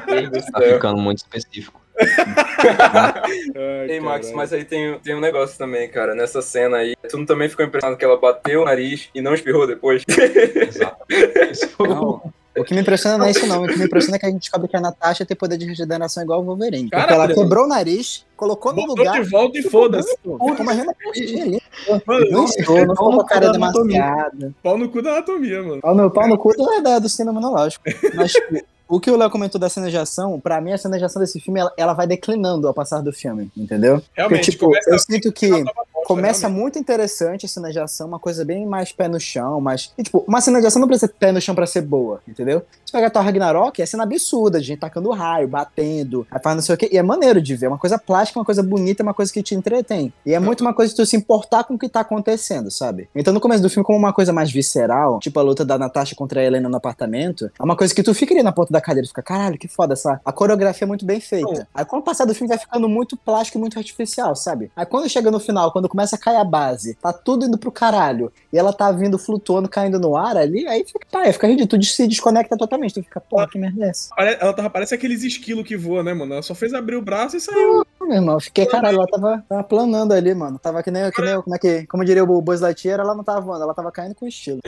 C: Meu Deus do <laughs>
E: Tá
C: céu.
E: ficando muito específico.
B: Ai,
C: Ei, Max, mas aí tem, tem um negócio também, cara. Nessa cena aí, tu não também ficou impressionado que ela bateu o nariz e não espirrou depois?
E: Exato. <laughs> Isso foi o-
D: Não. O que me impressiona não é isso, não. O que me impressiona é que a gente descobre que a Natasha tem poder de regeneração igual o Wolverine. Porque
B: Caralho.
D: ela quebrou o nariz, colocou no lugar.
B: de volta e foda-se.
D: Ficou uma renda postinha ali.
B: Mano,
D: Não estou, não ficou com a cara demasiada.
B: pau no cu da anatomia, mano.
D: Pau no, pau no cu é da, do cinema monológico. Mas, tipo, o que o Léo comentou da cena de ação, pra mim, a cena de ação desse filme, ela, ela vai declinando ao passar do filme, entendeu?
B: Realmente,
D: Porque, tipo,
B: começa
D: eu sinto que
B: ela tava bosta,
D: começa
B: realmente.
D: muito interessante a cena de ação, uma coisa bem mais pé no chão, mas. E, tipo, uma cena de ação não precisa ter pé no chão pra ser boa, entendeu? Se pegar Thor Ragnarok, é cena absurda, de gente tacando raio, batendo, aí faz não sei o quê. E é maneiro de ver, é uma coisa plástica, uma coisa bonita, uma coisa que te entretém. E é muito uma coisa de tu se importar com o que tá acontecendo, sabe? Então no começo do filme, como uma coisa mais visceral, tipo a luta da Natasha contra a Helena no apartamento, é uma coisa que tu fica ali na ponta da cadeira e fica, caralho, que foda essa. A coreografia é muito bem feita. Aí com o passar do filme vai ficando muito plástico e muito artificial, sabe? Aí quando chega no final, quando começa a cair a base, tá tudo indo pro caralho, e ela tá vindo flutuando, caindo no ar ali, aí fica, pá, fica ridículo, tu se desconecta totalmente, tu fica, pô, que merda é essa?
B: Ela tava, parece aqueles esquilos que voa, né, mano? Ela só fez abrir o braço e saiu.
D: Pô, Meu irmão, eu fiquei, caralho, ela tava, tava planando ali, mano. Tava que nem, que nem como é que, como diria o Buzz Lightyear, ela não tava voando, ela tava caindo com estilo.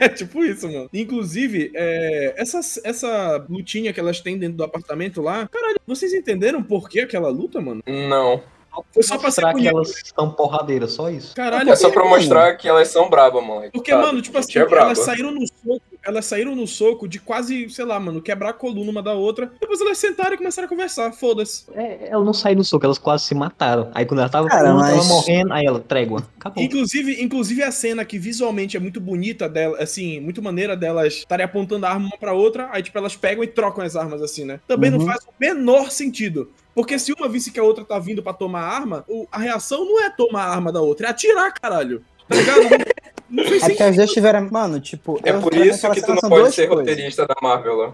B: É <laughs> tipo isso, mano. Inclusive, é, essa, essa lutinha que elas têm dentro do apartamento lá, caralho, vocês entenderam por que aquela luta, mano?
C: Não.
B: Foi só pra ser
E: mostrar que elas são porradeiras, só isso.
B: Caralho,
C: É só pra mostrar que elas são brabas, moleque.
B: Porque,
C: sabe?
B: mano, tipo assim,
C: é
B: elas saíram no soco, elas saíram no soco de quase, sei lá, mano, quebrar a coluna uma da outra. Depois elas sentaram e começaram a conversar, foda-se.
E: É, elas não saíram no soco, elas quase se mataram. Aí quando ela tava,
D: Cara,
E: uma tava
D: mas-
E: morrendo, aí ela, trégua. Acabou.
B: Inclusive, inclusive a cena que visualmente é muito bonita dela, assim, muito maneira delas estarem apontando a arma uma pra outra, aí tipo elas pegam e trocam as armas assim, né? Também não
D: Uhum.
B: faz o menor sentido. Porque se uma visse que a outra tá vindo pra tomar a arma, a reação não é tomar a arma da outra, é atirar, caralho. Tá ligado? Não fez
D: É porque as duas tiveram. Mano, tipo.
C: É por isso que tu
D: cena
C: não pode ser
D: coisas.
C: roteirista da Marvel, lá.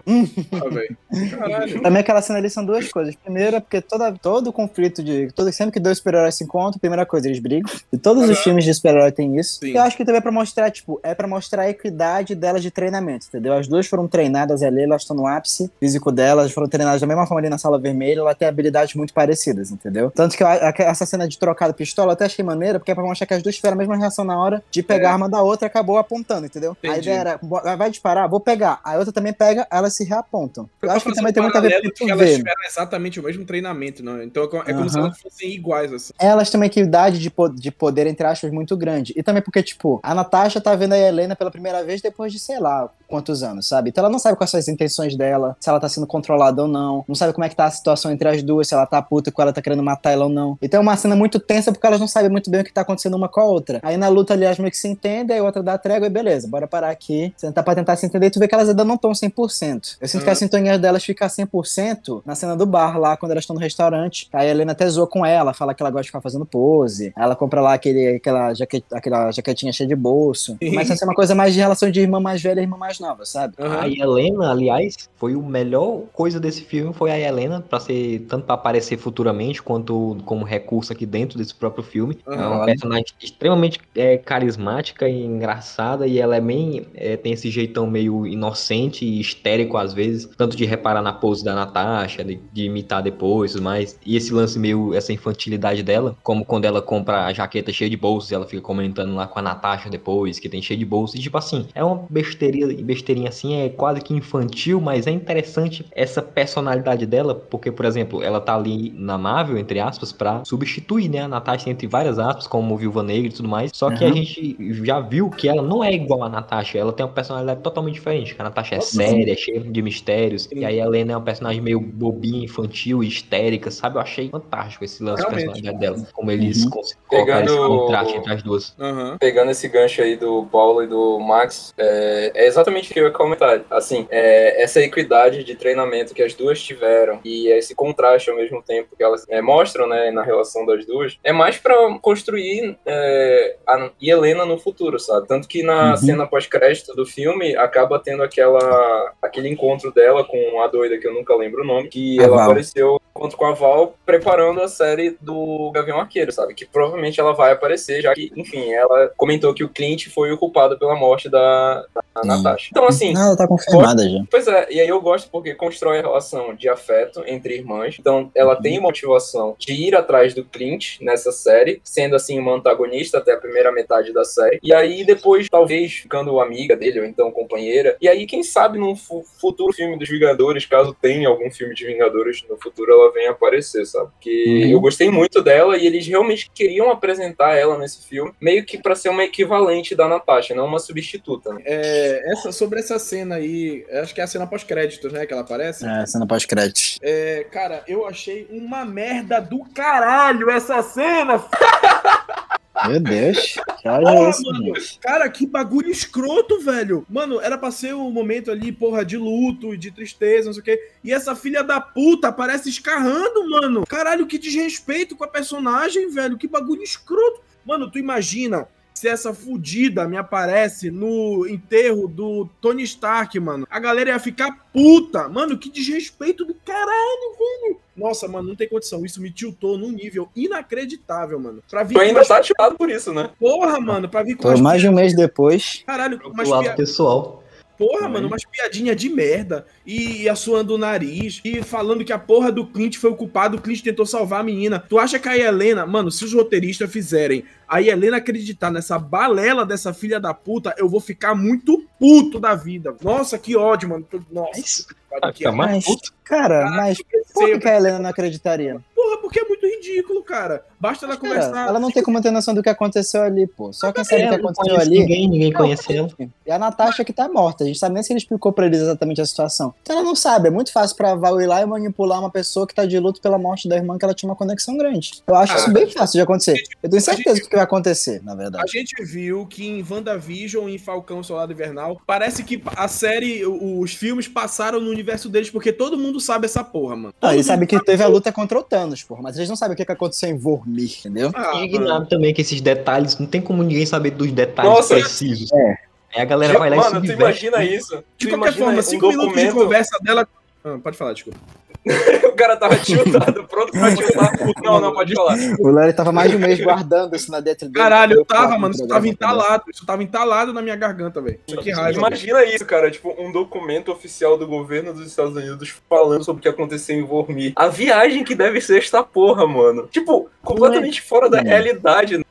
B: Caralho.
D: Pra mim, aquela cena ali são duas coisas. Primeiro, é porque toda, todo conflito de. Todo, sempre que dois super-heróis se encontram, primeira coisa, eles brigam. E todos os filmes de super-herói tem isso.
B: Sim.
D: Eu acho que também é pra mostrar, tipo, é pra mostrar a equidade delas de treinamento, entendeu? As duas foram treinadas ali, elas estão no ápice físico delas, foram treinadas da mesma forma ali na sala vermelha, ela tem habilidades muito parecidas, entendeu? Tanto que essa cena de trocar de pistola eu até achei maneira, porque é pra mostrar que as duas tiveram a mesma reação na hora de pegar
B: É.
D: a arma da outra acabou apontando, entendeu? A
B: Entendi.
D: ideia era, vai disparar, vou pegar. A outra também pega, elas se reapontam. Eu acho que também tem muito a ver com
B: que elas
D: ver.
B: tiveram exatamente o mesmo treinamento, não? Então é é como se elas fossem iguais, assim.
D: elas têm uma equidade de, po- de poder, entre aspas, muito grande. E também porque, tipo, a Natasha tá vendo a Helena pela primeira vez depois de, sei lá, quantos anos, sabe? Então ela não sabe quais são as intenções dela, se ela tá sendo controlada ou não, não sabe como é que tá a situação entre as duas, se ela tá puta com ela tá querendo matar ela ou não. Então é uma cena muito tensa porque elas não sabem muito bem o que tá acontecendo uma com a outra. Aí na luta ali elas meio que se entendem, aí a outra dá trégua e beleza, bora parar aqui, sentar pra tentar se entender e tu vê que elas ainda não estão 100%. Eu sinto que a sintonia delas fica 100% na cena do bar lá, quando elas estão no restaurante. Aí a Helena até zoa com ela, fala que ela gosta de ficar fazendo pose. Aí ela compra lá aquele, aquela, jaquet, aquela jaquetinha cheia de bolso. Começa a ser uma coisa mais de relação de irmã mais velha e irmã mais nova, sabe?
B: Aham.
E: A Helena, aliás, foi o melhor coisa desse filme, foi a Helena, pra ser tanto pra aparecer futuramente quanto como recurso aqui dentro desse próprio filme. É
B: Aham.
E: uma personagem extremamente é, carismática e engraçada, e ela é bem. é, tem esse jeitão meio inocente e histérico às vezes, tanto de reparar na pose da Natasha, de, de imitar depois e tudo mais. E esse lance meio, essa infantilidade dela, como quando ela compra a jaqueta cheia de bolsos, e ela fica comentando lá com a Natasha depois, que tem cheio de bolsos, e tipo assim, é uma besteirinha, besteirinha assim, é quase que infantil, mas é interessante essa personalidade dela, porque, por exemplo, ela tá ali na Marvel, entre aspas, pra substituir, né, a Natasha entre várias aspas, como Viúva Negra e tudo mais, só que a
D: Uhum.
E: gente já viu que ela não é igual a Natasha, ela tem uma personalidade totalmente diferente, que a Natasha é séria, é cheia de mistérios, e aí a Helena é uma personagem meio bobinha, infantil e histérica, sabe? Eu achei fantástico esse lance de personalidade dela, como eles
D: Uhum.
E: colocaram esse
C: Pegando-
E: contraste entre as duas.
B: Aham.
C: Pegando esse gancho aí do Paulo e do Max, é, é exatamente o que eu ia comentar. Assim, é, essa equidade de treinamento que as duas tiveram e esse contraste ao mesmo tempo que elas é, mostram né, na relação das duas, é mais pra construir é, a Helena no futuro, sabe? Tanto que na
D: Uhum.
C: cena pós-crédito do filme acaba tendo aquela aquele encontro dela com a doida que eu nunca lembro o nome, que
D: A
C: ela
D: Val.
C: apareceu encontro com a Val preparando a série do Gavião Arqueiro, sabe? Que provavelmente ela vai aparecer, já que, enfim, ela comentou que o Clint foi o culpado pela morte da, da. Natasha. Então, assim,
D: Não, ela tá confirmada já.
C: Pois é, e aí eu gosto porque constrói a relação de afeto entre irmãs. Então, ela tem motivação de ir atrás do Clint nessa série, sendo assim uma antagonista até a primeira metade da série. E aí depois, talvez ficando amiga dele ou então companheira. E aí, quem sabe num fu- futuro filme dos Vingadores, caso tenha algum filme de Vingadores no futuro, ela venha aparecer, sabe? Porque
D: Uhum.
C: eu gostei muito dela e eles realmente queriam apresentar ela nesse filme, meio que pra ser uma equivalente da Natasha, não uma substituta. né?
B: É, essa, sobre essa cena aí, acho que é a cena pós-créditos, né? Que ela aparece.
D: É, cena pós-crédito.
B: É, cara, eu achei uma merda do caralho essa cena. <laughs>
D: Meu Deus. Ódio
B: Porra,
D: é esse,
B: mano. Cara, que bagulho escroto, velho. Mano, era pra ser um momento ali, porra, de luto e de tristeza, não sei o quê. E essa filha da puta aparece escarrando, mano. Caralho, que desrespeito com a personagem, velho. Que bagulho escroto. Mano, tu imagina se essa fudida me aparece no enterro do Tony Stark, mano. A galera ia ficar puta. Mano, que desrespeito do caralho, velho. Nossa, mano, não tem condição. Isso me tiltou num nível inacreditável, mano. Pra vir
C: Tu ainda
B: umas-
C: tá ativado por isso, né?
B: Porra, mano, pra vir com umas
D: mais de um mês depois.
B: Caralho,
E: Pro
B: umas
E: lado
B: pia...
E: pessoal.
B: porra, mano, umas piadinhas de merda. E, e assoando o nariz. E falando que a porra do Clint foi o culpado. O Clint tentou salvar a menina. Tu acha que a Helena, mano, se os roteiristas fizerem a Helena acreditar nessa balela dessa filha da puta, eu vou ficar muito puto da vida. Nossa, que ódio, mano. Nossa.
E: Ah,
B: que
E: fica mais
D: Mas,
E: puto.
D: cara, mas por que, que a Helena não acreditaria?
B: Porra, porque é muito ridículo, cara. Basta ela
D: Cara,
B: conversar.
D: ela não tem como ter noção do que aconteceu ali, pô. Só quem sabe o que aconteceu ali.
E: ninguém, ninguém conhece ela.
D: E a Natasha que tá morta. A gente sabe nem se ele explicou pra eles exatamente a situação. Então ela não sabe. É muito fácil pra Val ir lá e manipular uma pessoa que tá de luto pela morte da irmã que ela tinha uma conexão grande. Eu acho
B: Ah,
D: isso bem fácil de acontecer. Eu tenho certeza
B: gente-
D: que vai acontecer, na
B: A
D: verdade.
B: gente viu que em WandaVision e em Falcão Soldado Invernal, parece que a série, os filmes passaram no universo deles, porque todo mundo sabe essa porra, mano. Todo
D: eles sabem que teve a luta contra o Thanos, porra. Mas eles não sabem o que, que aconteceu em Vormir, entendeu?
B: Ah, mano.
E: Indignado também que esses detalhes, não tem como ninguém saber dos detalhes
C: Nossa,
E: precisos.
D: é.
E: Aí a galera vai lá e
C: Mano,
E: se
C: tu
E: diverte.
C: imagina isso.
B: De
C: Tu
B: qualquer forma,
C: um
B: cinco minutos de
C: documento-
B: conversa dela. Ah, pode falar, desculpa. <laughs>
C: o cara tava tiltado, pronto pra tiltar. Não, não, pode falar.
D: O Larry tava mais de um mês guardando isso na dentro dele.
B: Caralho, eu tava, mano. Isso tava entalado. Isso tava entalado na minha garganta, velho. Que raiva.
C: Imagina isso, cara, tipo, um documento oficial do governo dos Estados Unidos falando sobre o que aconteceu em Vormir. A viagem que deve ser esta porra, mano. Tipo, completamente fora da realidade, né?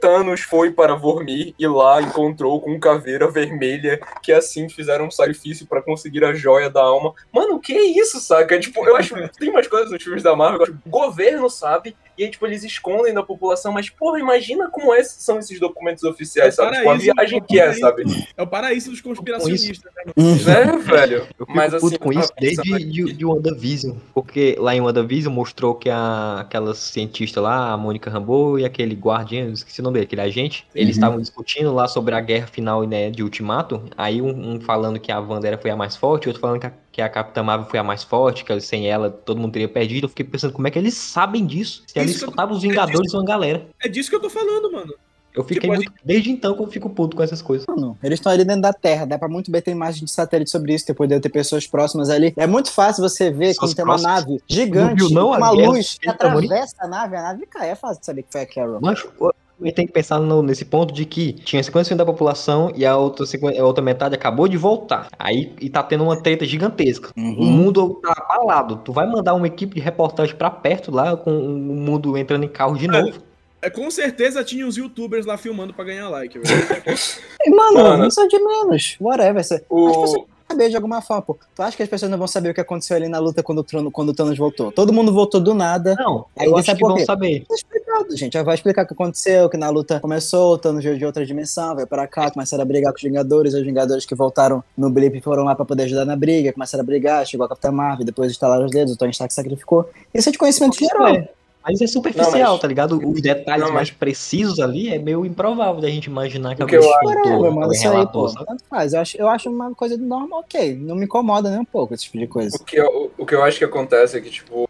C: Thanos foi para Vormir e lá encontrou com caveira vermelha que assim fizeram um sacrifício pra conseguir a joia da alma. Mano, o que isso, saca? Tipo, eu acho tem umas coisas nos filmes da Marvel, eu acho o governo sabe e aí, tipo, eles escondem da população, mas, porra, imagina como é- são esses documentos oficiais,
B: É
C: sabe? Tipo, a viagem que é, sabe?
B: É o paraíso dos conspiracionistas, né?
D: Uhum.
C: É, velho.
E: Eu
C: Mas,
E: puto
C: assim,
E: com isso desde de, de WandaVision. Porque lá em WandaVision mostrou que a, aquela cientista lá, a Mônica Rambeau e aquele guardião, eu esqueci o nome dele, aquele agente, eles
D: Uhum.
E: estavam discutindo lá sobre a guerra final né, de Ultimato. Aí um, um falando que a Wanda era- foi a mais forte, outro falando que a, que a Capitã Marvel foi a mais forte, que sem ela todo mundo teria perdido. Eu fiquei pensando como é que eles sabem disso? Se ali só
B: eu-
E: estavam os Vingadores e uma galera.
B: É disso que eu tô falando, mano.
E: Eu fiquei
B: Tipo,
E: muito. Desde então que eu fico puto com essas coisas.
D: Mano, eles estão ali dentro da Terra, dá pra muito bem ter imagem de satélite sobre isso, depois de eu ter pessoas próximas ali. É muito fácil você ver
E: Pessoas
D: quando tem uma
E: próximas.
D: nave gigante,
E: Não viu, não, a
D: uma
E: guerra
D: luz que
E: tamanho?
D: atravessa a nave, a nave cai. É fácil de saber que foi a Carol.
E: Mas eu tenho que pensar no- nesse ponto de que tinha 50% da população e a outra, 50 a outra metade acabou de voltar. Aí e tá tendo uma treta gigantesca. O
D: Uhum.
E: mundo tá abalado. Tu vai mandar uma equipe de reportagem pra perto lá com o mundo entrando em carro de novo.
B: É, com certeza tinha os youtubers lá filmando pra ganhar like, velho. <laughs>
D: Mano,
C: Mano.
D: isso é de menos. Whatever. Pessoas
C: O...
D: vão saber de alguma forma, pô. Tu acha que as pessoas não vão saber o que aconteceu ali na luta quando o, Trono, quando o Thanos voltou? Todo mundo voltou do nada.
E: Não,
D: Aí
E: eu acho que vão saber.
D: Gente. Aí vai explicar o que aconteceu, que na luta começou, o Thanos veio de outra dimensão, veio pra cá, começaram a brigar com os Vingadores, os Vingadores que voltaram no blip foram lá pra poder ajudar na briga, começaram a brigar, chegou a Capitã Marvel, depois instalaram os dedos, o Tony Stark sacrificou. Isso é de conhecimento geral.
E: É, Mas é superficial,
C: Não, mas-
E: tá ligado? Os detalhes
C: Não, mas-
E: mais precisos ali é meio improvável da gente imaginar que
C: O que
E: alguém
C: eu acho-
E: escutou,
D: mano, isso aí, pô. Tanto faz. Eu acho, eu acho uma coisa normal, ok. Não me incomoda nem um pouco esse tipo de coisa.
C: O que, eu, o que eu acho que acontece é que, tipo,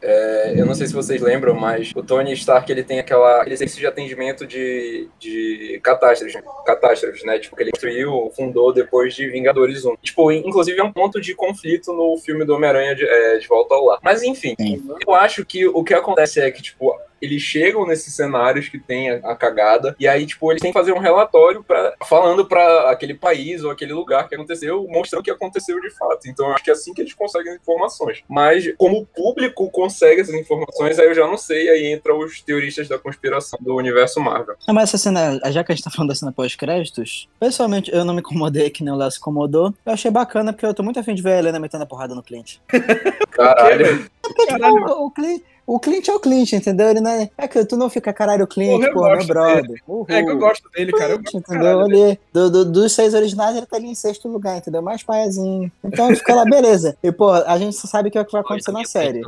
C: é, eu não sei se vocês lembram, mas o Tony Stark, ele tem aquela, aquele serviço de atendimento de, de catástrofes, catástrofes, né? Tipo, que ele construiu, fundou depois de Vingadores 1. Tipo, inclusive é um ponto de conflito no filme do Homem-Aranha de, é, de Volta ao Lar. Mas, enfim,
D: Sim.
C: eu acho que o que acontece é que, tipo, eles chegam nesses cenários que tem a, a cagada, e aí, tipo, eles têm que fazer um relatório pra, falando pra aquele país ou aquele lugar que aconteceu, mostrando o que aconteceu de fato. Então, eu acho que é assim que eles conseguem as informações. Mas, como o público consegue essas informações, aí eu já não sei, aí entra os teoristas da conspiração do universo Marvel.
D: Não, mas essa cena, já que a gente tá falando da cena pós-créditos, pessoalmente eu não me incomodei que nem o Léo se incomodou. Eu achei bacana porque eu tô muito afim de ver a Helena metendo a porrada no Clint.
C: Caralho. <laughs>
D: Porque, tipo,
B: Caralho.
D: o, o Clint. O Clint é o Clint, entendeu? Ele não é. É que tu não fica caralho, Clint,
B: Porra,
D: pô, meu brother.
B: É que eu gosto dele, cara. Eu gosto
D: entendeu?
B: caralho.
D: Ali, do, do- dos seis originais, ele tá ali em sexto lugar, entendeu? Mais paiazinho. Então fica lá, beleza. E, pô, a gente só sabe o que, é que vai acontecer na série.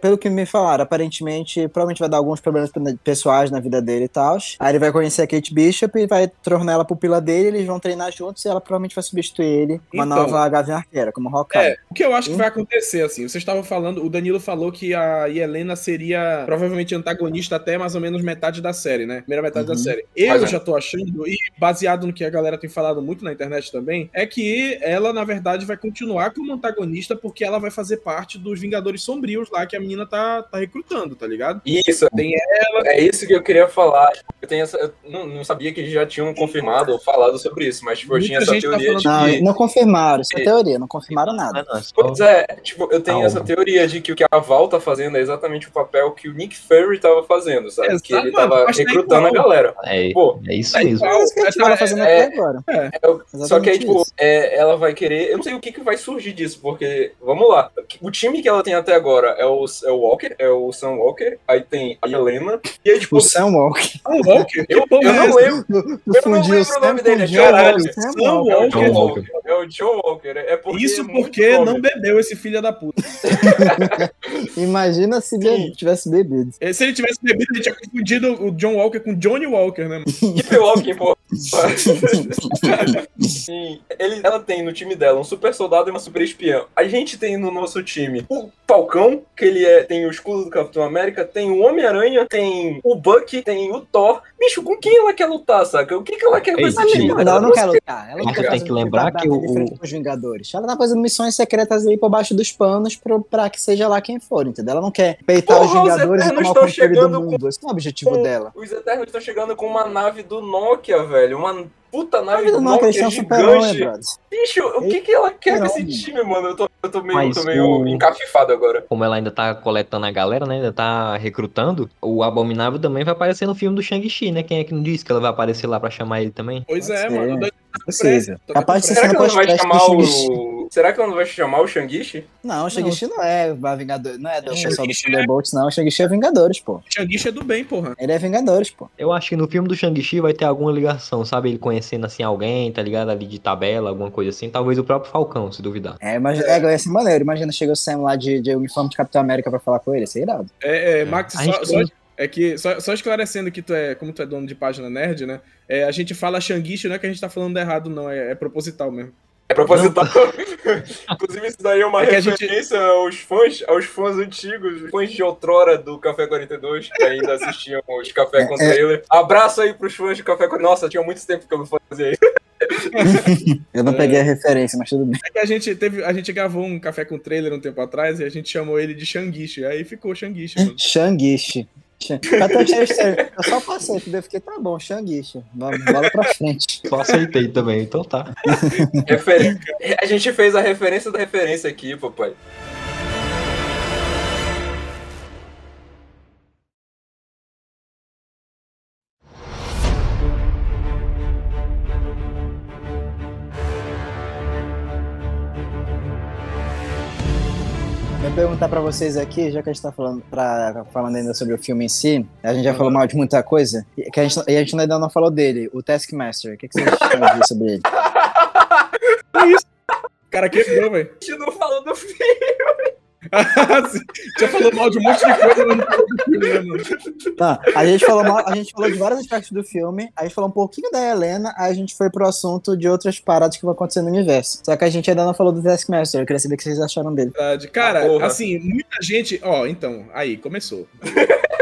D: Pelo que me falaram, aparentemente, provavelmente vai dar alguns problemas pessoais na vida dele e tal. Aí ele vai conhecer a Kate Bishop e vai tornar ela pupila dele, eles vão treinar juntos e ela provavelmente vai substituir ele uma
B: Então.
D: nova Gavião Arqueira, como Hawkeye.
B: É, o que eu acho que vai acontecer, assim, vocês estavam falando, o Danilo falou que a Helena seria provavelmente antagonista até mais ou menos metade da série, né? Primeira metade da
D: Uhum.
B: série. Eu
C: Mas é.
B: já tô achando, e baseado no que a galera tem falado muito na internet também, é que ela, na verdade, vai continuar como antagonista porque ela vai fazer parte dos Vingadores Sombrios lá que a menina tá, tá recrutando, tá ligado?
C: Isso,
B: Tem
C: é isso que eu queria falar. Eu, tenho essa, eu não, não sabia que eles já tinham confirmado ou falado sobre isso, mas tipo, eu tinha essa
B: tá
C: teoria de
B: falando
C: que.
D: Não, não confirmaram, isso é
C: E-
D: teoria, não confirmaram nada.
E: Não, é
C: Pois é, tipo, eu tenho
E: Calma.
C: essa teoria de que o que a Val tá fazendo é exatamente o papel que o Nick Fury tava fazendo, sabe?
B: Exato,
C: que ele tava recrutando a galera.
E: É,
C: Pô,
E: é isso mesmo.
D: É isso que a gente
B: É,
D: tava
B: é,
D: fazendo
C: é-
D: até agora.
C: Eu- só que aí,
D: Exatamente
C: tipo, é, ela vai querer. Eu não sei o que, que vai surgir disso, porque, vamos lá. O time que ela tem até agora é o, é o Walker, é o Sam Walker, aí tem a Helena, e aí, tipo,
D: O Sam Walker.
B: Sam Walker?
C: eu, eu
B: é
C: não lembro. Eu não lembro o nome dele, é
B: Walker.
D: Sam Walker.
C: É o
B: Walker.
C: John
E: Walker.
C: É o Joe Walker. É porque
B: Isso
C: é
B: porque não bebeu esse filho da puta. <laughs>
D: Imagina se <laughs>
C: Cara,
D: be- tivesse bebido.
B: Eh, Se ele tivesse bebido, ele tinha confundido o John Walker com Johnny Walker, né? mano? <laughs>
C: Keep walking, pô. <laughs> Sim, ele, ela tem no time dela um super soldado e uma super espiã. A gente tem no nosso time o Falcão, que ele é, tem o escudo do Capitão América, tem o Homem-Aranha, tem o Buck, tem o Thor. Bicho, com quem ela quer lutar, saca? O que, que ela quer com esse time?
D: Não, ela não quer lutar. Ela não quer
E: tem que lembrar
D: bater
E: que o-
D: os Vingadores. Ela tá fazendo missões secretas aí por baixo dos panos pro, pra que seja lá quem for, entendeu? Ela não quer os
C: Porra, os
D: Vingadores e
C: Eternos
D: tomar o
C: estão
D: controle do
C: chegando com-
D: mundo. Esse é o objetivo
C: com-
D: dela.
C: Os Eternos estão chegando com uma nave do Nokia, velho. Uma puta nave do
D: é
C: Nokia
D: super-homem,
C: gigante.
D: brother.
C: Bicho, o que, que ela quer com esse time, mano? Eu tô, eu tô meio,
E: Mas
C: tô meio
E: o-
C: encafifado agora.
E: Como ela ainda tá coletando a galera, né? Ainda tá recrutando, o Abominável também vai aparecer no filme do Shang-Chi, né? Quem é que não disse que ela vai aparecer lá pra chamar ele também?
B: Pois
D: Pode
B: é,
D: ser.
B: mano.
D: Possível.
B: Tô
D: Capaz de ser
C: Será que ela não vai chamar o. Será que ela não vai chamar o Shang-Chi?
D: Não, o Shang-Chi não é a Vingadores, não é do
B: O
D: pessoal do Thunderbolts, não. O Shang-Chi é Vingadores, pô.
B: Shang-Chi é do bem, porra.
D: Ele é Vingadores, pô.
E: Eu acho que no filme do Shang-Chi vai ter alguma ligação, sabe? Ele conhecendo assim alguém, tá ligado? Ali de tabela, alguma coisa assim. Talvez o próprio Falcão, se duvidar.
D: É, mas é, ia ser maneiro. Imagina, chega o Sam lá de, de uniforme de Capitão América pra falar com ele, isso é irado.
B: É, é, Max,
E: A
B: só, é que, só, só esclarecendo que tu é, como tu é dono de página nerd, né? É, a gente fala Shang-Chi, não é que a gente tá falando errado, não, é, é proposital mesmo.
C: É proposital. <laughs> Inclusive, isso daí é uma
B: É que a gente-
C: referência aos fãs, aos fãs antigos, os fãs de outrora do Café 42, que ainda assistiam os Café com
D: É, é.
C: trailer. Abraço aí pros fãs de Café com Nossa, tinha muito tempo que eu não fazia isso. <laughs>
D: Eu não
B: É.
D: peguei a referência, mas tudo bem.
B: É que a gente teve, a gente gravou um café com trailer um tempo atrás e a gente chamou ele de Shang-Chi, aí ficou Shang-Chi, mano.
D: Shang- Eu, eu só passei, entendeu? Fiquei, tá bom. Vamos, bola pra frente.
E: Só aceitei também, então tá.
C: Refer... A gente fez a referência da referência aqui, papai.
D: Perguntar pra vocês aqui, já que a gente tá falando, pra, falando ainda sobre o filme em si, a gente já falou mal de muita coisa, e que a gente, e a gente ainda não falou dele, o Taskmaster. O que, que vocês acham de dizer sobre ele? <laughs>
B: O cara quebrou, velho.
C: A gente não falou do filme. <laughs>
B: Já falou mal de um monte de coisa, mas não falou do filme, né, mano?
D: Tá, a gente falou mal- a gente falou de vários aspectos do filme, a gente falou um pouquinho da Helena, aí a gente foi pro assunto de outras paradas que vão acontecer no universo. Só que a gente ainda não falou do Taskmaster, eu queria saber o que vocês acharam dele.
B: Verdade. Cara,
C: Porra.
B: assim, muita gente. Ó, então, aí, começou.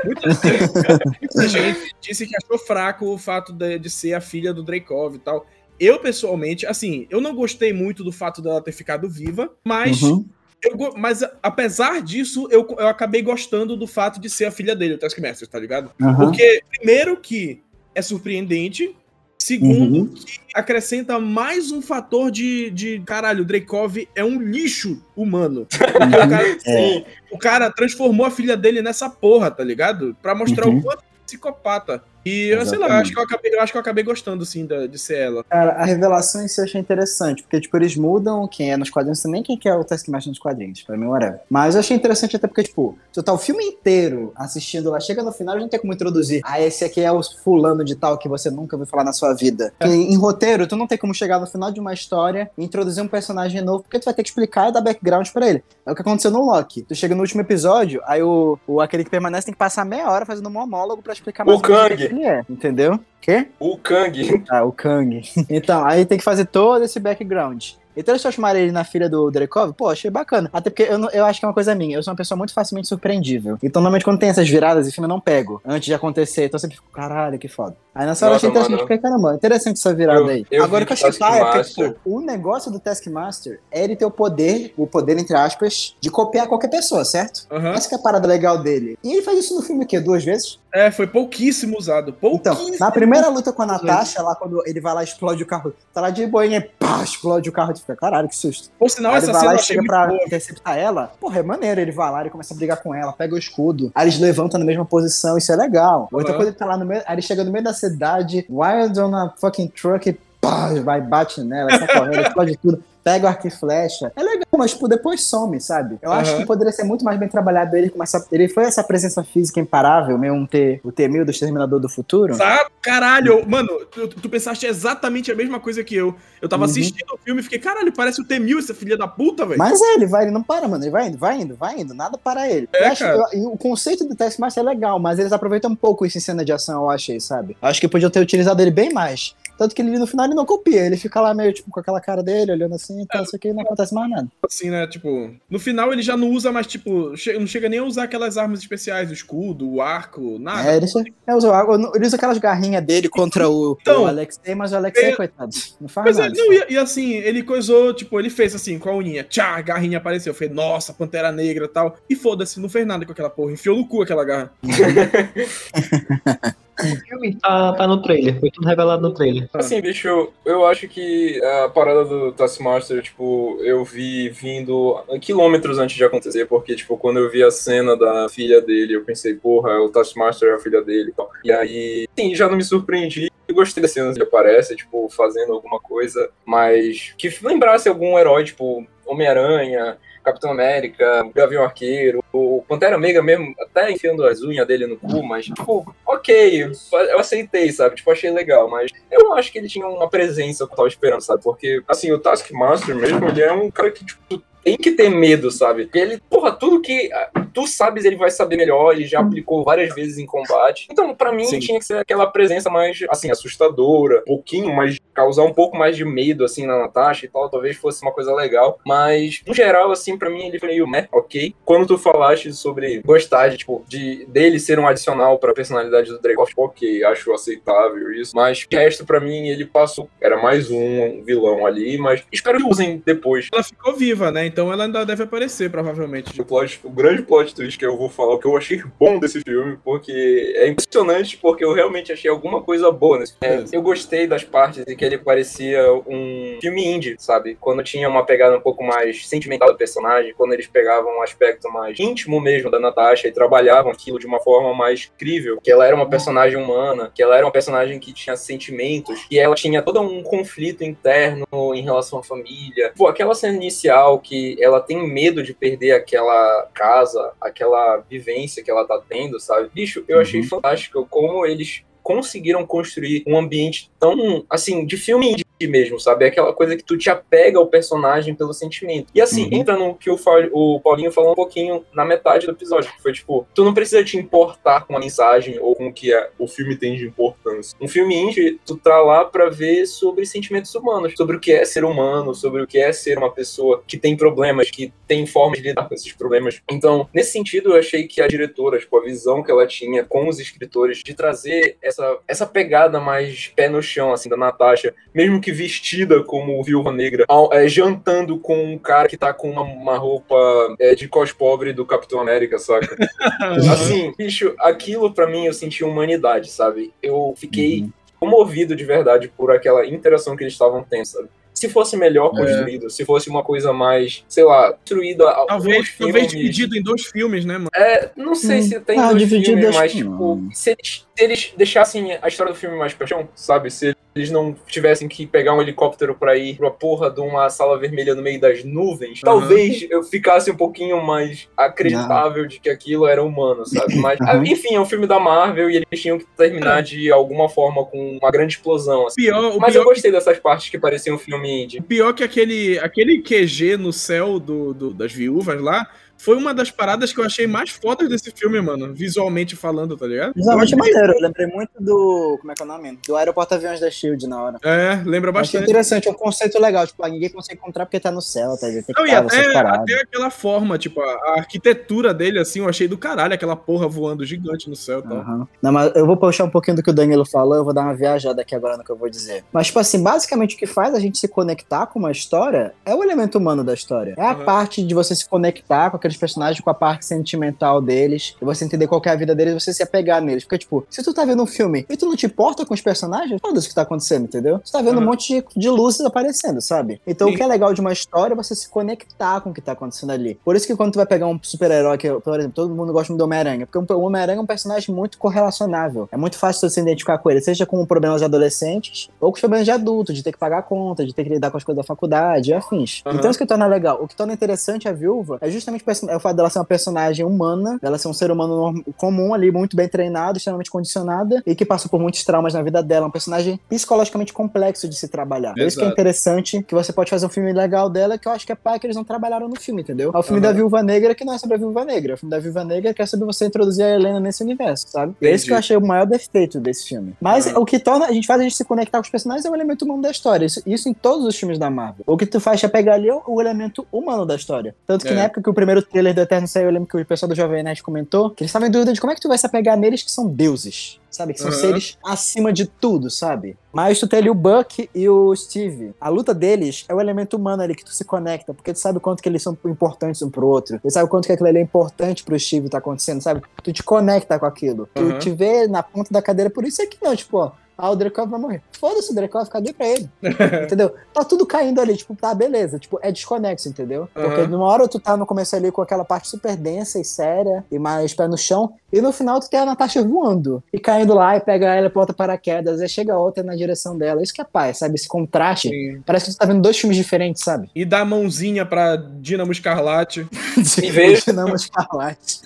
B: Muita <laughs> gente, cara, muita gente disse que achou fraco o fato de, de ser a filha do Dreykov e tal. Eu, pessoalmente, assim, eu não gostei muito do fato dela ter ficado viva, mas.
D: Uhum.
B: Eu, mas apesar disso, eu, eu acabei gostando do fato de ser a filha dele, o Taskmaster, tá ligado?
D: Uhum.
B: Porque, primeiro, que é surpreendente. Segundo,
D: Uhum.
B: que acrescenta mais um fator de, de. Caralho, o Dreykov é um lixo humano. Porque o cara,
C: Sim.
B: o cara transformou a filha dele nessa porra, tá ligado? Pra mostrar
D: Uhum.
B: o quanto é psicopata. E eu sei lá, acho que eu acabei, eu acho que eu acabei gostando, sim, da- de ser ela.
D: Cara, a revelação em si eu achei interessante, porque, tipo, eles mudam quem é nos quadrinhos, nem quem que é o Taskmaster nos quadrinhos, pra mim, whatever. Mas eu achei interessante até porque, tipo, tu tá o filme inteiro assistindo lá, chega no final, a gente não tem como introduzir, ah, esse aqui é o fulano de tal que você nunca ouviu falar na sua vida. Porque em roteiro, tu não tem como chegar no final de uma história e introduzir um personagem novo, porque tu vai ter que explicar e dar background pra ele. É o que aconteceu no Loki. Tu chega no último episódio, aí o, o aquele que permanece tem que passar meia hora fazendo um monólogo pra explicar mais
C: O Kang.
D: Ele é, entendeu? Quê?
C: O Kang.
D: Ah, o Kang. <laughs> Então, aí tem que fazer todo esse background. Então eles transformaram ele na filha do Dreykov, pô, achei bacana. Até porque eu, não- eu acho que é uma coisa minha. Eu sou uma pessoa muito facilmente surpreendível. Então, normalmente, quando tem essas viradas, e filme não pego antes de acontecer. Então eu sempre fico, caralho, que foda. Aí nessa hora eu achei interessante, porque, caramba, interessante essa virada
C: Eu-
D: aí.
C: eu
D: Agora o que eu
C: que
D: achei pai é porque,
C: Taskmaster-
D: tipo, o negócio do Taskmaster é ele ter o poder, o poder, entre aspas, de copiar qualquer pessoa, certo?
B: Aham.
D: Essa que é a parada legal dele. E ele faz isso no filme o quê? Duas vezes?
B: É, foi pouquíssimo usado.
D: Então,
B: Pouquíssimo.
D: na primeira luta com a Natasha, lá quando ele vai lá e explode o carro, tá lá de boinha e pá, explode o carro, tu fica, caralho, que susto.
B: Por sinal,
D: Aí
B: essa
D: ele vai lá e chega pra
B: boa.
D: interceptar ela, porra, é maneiro, ele vai lá, ele começa a brigar com ela, pega o escudo, aí eles levantam na mesma posição, isso é legal. Outra coisa, ele tá lá no meio, aí ele chega no meio da cidade, wild on a fucking truck e pá, vai, bate nela, sai correndo, explode tudo. Pega o arco e flecha. É legal mas tipo, depois some, sabe? Eu acho
B: Aham.
D: que poderia ser muito mais bem trabalhado ele com essa. Ele foi essa presença física imparável, meio um T, o T-1000 do Exterminador do Futuro.
B: Sabe? Caralho, mano, tu, tu pensaste exatamente a mesma coisa que eu. Eu tava
D: Uhum.
B: assistindo o filme e fiquei, caralho, parece o T-1000, essa filha da puta, velho.
D: Mas é, ele vai, ele não para, mano. Ele vai indo, vai indo, vai indo, nada para ele.
B: É,
D: Eu acho-
B: cara.
D: eu- o conceito do Taskmaster é legal, mas eles aproveitam um pouco isso em cena de ação, eu achei, sabe? Eu acho que podiam ter utilizado ele bem mais. Tanto que ele no final ele não copia, ele fica lá meio tipo com aquela cara dele, olhando assim, então isso aqui não acontece mais nada.
B: Assim, né? Tipo, no final ele já não usa mais, tipo, não chega nem a usar aquelas armas especiais, o escudo, o arco, nada.
D: É, ele, só- é, usa, ele usa aquelas garrinhas dele contra o,
B: Então,
D: o Alexei, mas o Alexei,
B: é-
D: coitado, não faz
B: Pois é,
D: nada.
B: não, e, e assim, ele coisou, tipo, ele fez assim, com a uninha, tchá, a garrinha apareceu. Eu falei, nossa, Pantera Negra e tal. E foda-se, não fez nada com aquela porra, enfiou no cu aquela garra. <laughs>
E: Filme tá, tá no trailer, foi tudo revelado no trailer.
C: Assim, bicho, eu acho que a parada do Taskmaster, tipo, eu vi vindo quilômetros antes de acontecer, porque, tipo, quando eu vi a cena da filha dele, eu pensei, porra, o Taskmaster é a filha dele e tal. E aí, sim, já não me surpreendi. Eu gostei das cenas que aparece, tipo, fazendo alguma coisa, mas que lembrasse algum herói, tipo, Homem-Aranha, Capitão América, Gavião Arqueiro, o Pantera Negra mesmo, até enfiando as unhas dele no cu, mas, tipo, ok, eu aceitei, sabe? Tipo, achei legal, mas eu não acho que ele tinha uma presença que eu tava esperando, sabe? Porque, assim, o Taskmaster mesmo, ele é um cara que, tipo, tem que ter medo, sabe? Porque ele, porra, tudo que tu sabes ele vai saber melhor, ele já aplicou várias vezes em combate. Então, pra mim,
B: Sim.
C: tinha que ser aquela presença mais, assim, assustadora, um pouquinho mais, causar um pouco mais de medo, assim, na Natasha e tal, talvez fosse uma coisa legal. Mas, no geral, assim, pra mim, ele foi meio, né, ok. Quando tu falaste sobre gostar de, tipo, de, dele ser um adicional pra personalidade do tipo, ok, acho aceitável isso. Mas, de resto, pra mim, ele passou, era mais um vilão ali, mas espero que usem depois.
B: Ela ficou viva, né? Então ela ainda deve aparecer, provavelmente.
C: O, plot, o grande plot twist que eu vou falar, que eu achei bom desse filme, porque é impressionante, porque eu realmente achei alguma coisa boa nesse filme. É, eu gostei das partes em que ele parecia um filme indie, sabe? Quando tinha uma pegada um pouco mais sentimental do personagem, quando eles pegavam um aspecto mais íntimo mesmo da Natasha e trabalhavam aquilo de uma forma mais crível, que ela era uma personagem humana, que ela era uma personagem que tinha sentimentos, que ela tinha todo um conflito interno em relação à família. Pô, aquela cena inicial que ela tem medo de perder aquela casa, aquela vivência que ela tá tendo, sabe? Bicho, eu achei
D: Uhum.
C: fantástico como eles conseguiram construir um ambiente tão, assim, de filme mesmo, sabe? É aquela coisa que tu te apega ao personagem pelo sentimento. E assim,
D: Uhum.
C: entra no que o, o Paulinho falou um pouquinho na metade do episódio, que foi tipo, tu não precisa te importar com a mensagem ou com o que é- o filme tem de importância. Um filme indie, tu tá lá pra ver sobre sentimentos humanos, sobre o que é ser humano, sobre o que é ser uma pessoa que tem problemas, que tem formas de lidar com esses problemas. Então, nesse sentido, eu achei que a diretora, tipo, a visão que ela tinha com os escritores de trazer essa, essa pegada mais pé no chão, assim, da Natasha, mesmo que vestida como viúva negra, ao- é, jantando com um cara que tá com uma, uma roupa é, de cos pobre do Capitão América, saca? <laughs> assim, bicho, aquilo pra mim eu senti humanidade, sabe? Eu fiquei
D: Uhum.
C: comovido de verdade por aquela interação que eles estavam tendo, sabe? Se fosse melhor
B: É.
C: construído, se fosse uma coisa mais, sei lá, construída a
B: Talvez, talvez dividido em dois filmes, né, mano?
C: É, não sei
D: Hum.
C: se tem
D: Ah,
C: dois
D: dividido
C: filmes, mas,
D: que
C: tipo,
D: não.
C: se eles, se eles deixassem a história do filme mais paixão, sabe? Se eles não tivessem que pegar um helicóptero pra ir pra porra de uma sala vermelha no meio das nuvens,
B: Aham.
C: talvez eu ficasse um pouquinho mais acreditável de que aquilo era humano, sabe? <laughs> Mas,
D: Aham.
C: enfim, é um filme da Marvel e eles tinham que terminar de alguma forma com uma grande explosão, assim.
B: Pior, o
C: Mas
B: pior,
C: eu gostei dessas partes que pareciam um filme indie.
B: pior que aquele, aquele QG no céu do, do- das viúvas lá foi uma das paradas que eu achei mais fodas desse filme, mano. Visualmente falando, tá ligado?
D: Visualmente é
B: Eu achei-
D: maneiro, eu lembrei muito do. Como é que é o nome? Do Aeroporto Aviões da Shield na hora.
B: É, lembra
D: Eu Achei
B: bastante.
D: interessante, é um conceito legal. Tipo, ah, ninguém consegue encontrar porque tá no céu, tá ligado? Tem que
B: Não, e até, até aquela forma, tipo, a, a arquitetura dele, assim, eu achei do caralho, aquela porra voando gigante no céu e tal.
D: Aham. Não, mas eu vou puxar um pouquinho do que o Danilo falou, eu vou dar uma viajada aqui agora no que eu vou dizer. Mas, tipo assim, basicamente o que faz a gente se conectar com uma história é o elemento humano da história. É a
B: Aham.
D: parte de você se conectar com aqueles personagens com a parte sentimental deles, e você entender qual é a vida deles, você se apegar neles. Porque, tipo, se tu tá vendo um filme e tu não te importa com os personagens, foda-se o que tá acontecendo, entendeu? Você tá vendo
B: Uhum.
D: um monte de, luzes aparecendo, sabe? Então,
B: Sim.
D: o que é legal de uma história é você se conectar com o que tá acontecendo ali. Por isso que quando tu vai pegar um super-herói, que, por exemplo, todo mundo gosta muito do Homem-Aranha, porque o Homem-Aranha é um personagem muito correlacionável. É muito fácil você se identificar com ele, seja com problemas de adolescentes ou com os problemas de adulto, de ter que pagar a conta, de ter que lidar com as coisas da faculdade e afins.
B: Uhum.
D: Então, isso que torna legal. O que torna interessante a viúva é justamente o é o fato dela ser uma personagem humana, dela ser um ser humano comum ali, muito bem treinado, extremamente condicionada e que passou por muitos traumas na vida dela. Um personagem psicologicamente complexo de se trabalhar. Por isso que é
B: Exato.
D: interessante que você pode fazer um filme legal dela, que eu acho que é pai que eles não trabalharam no filme, entendeu? É o filme
B: Uhum.
D: da Viúva Negra que não é sobre a Viúva Negra. O filme da Viúva Negra que é sobre você introduzir a Helena nesse universo, sabe? E é isso
B: Entendi.
D: que eu achei o maior defeito desse filme. Mas
B: Uhum.
D: o que torna a gente faz a gente se conectar com os personagens é o elemento humano da história. Isso, isso em todos os filmes da Marvel. O que tu faz é pegar ali o, o elemento humano da história. Tanto que
B: É.
D: na época que o primeiro trailer do Eterno saiu, eu lembro que o pessoal do Jovem Nerd comentou que eles estavam em dúvida de como é que tu vai se apegar neles que são deuses. Sabe? Que são
B: Uhum.
D: seres acima de tudo, sabe? Mas tu tem ali o Buck e o Steve. A luta deles é o elemento humano ali que tu se conecta, porque tu sabe o quanto que eles são importantes um pro outro. Tu sabe o quanto que aquilo ali é importante pro Steve tá acontecendo, sabe? Tu te conecta com aquilo.
B: Uhum.
D: Tu te vê na ponta da cadeira, por isso é que não, tipo, ó. Ah, o Dreykov vai morrer. Foda-se o Dreykov, caguei pra ele. <laughs> entendeu? Tá tudo caindo ali, tipo, tá, beleza. Tipo, é desconexo, entendeu? Porque
B: Uhum.
D: numa hora tu tá no começo ali com aquela parte super densa e séria, e mais pé no chão, e no final tu tem a Natasha voando. E caindo lá e pega ela e bota paraquedas, aí chega outra na direção dela. Isso que é paz, sabe? Esse contraste.
B: Sim.
D: Parece que tu tá vendo dois filmes diferentes, sabe?
B: E dá a mãozinha pra Dínamo Escarlate. <laughs>
C: E
D: Dinamo Escarlate.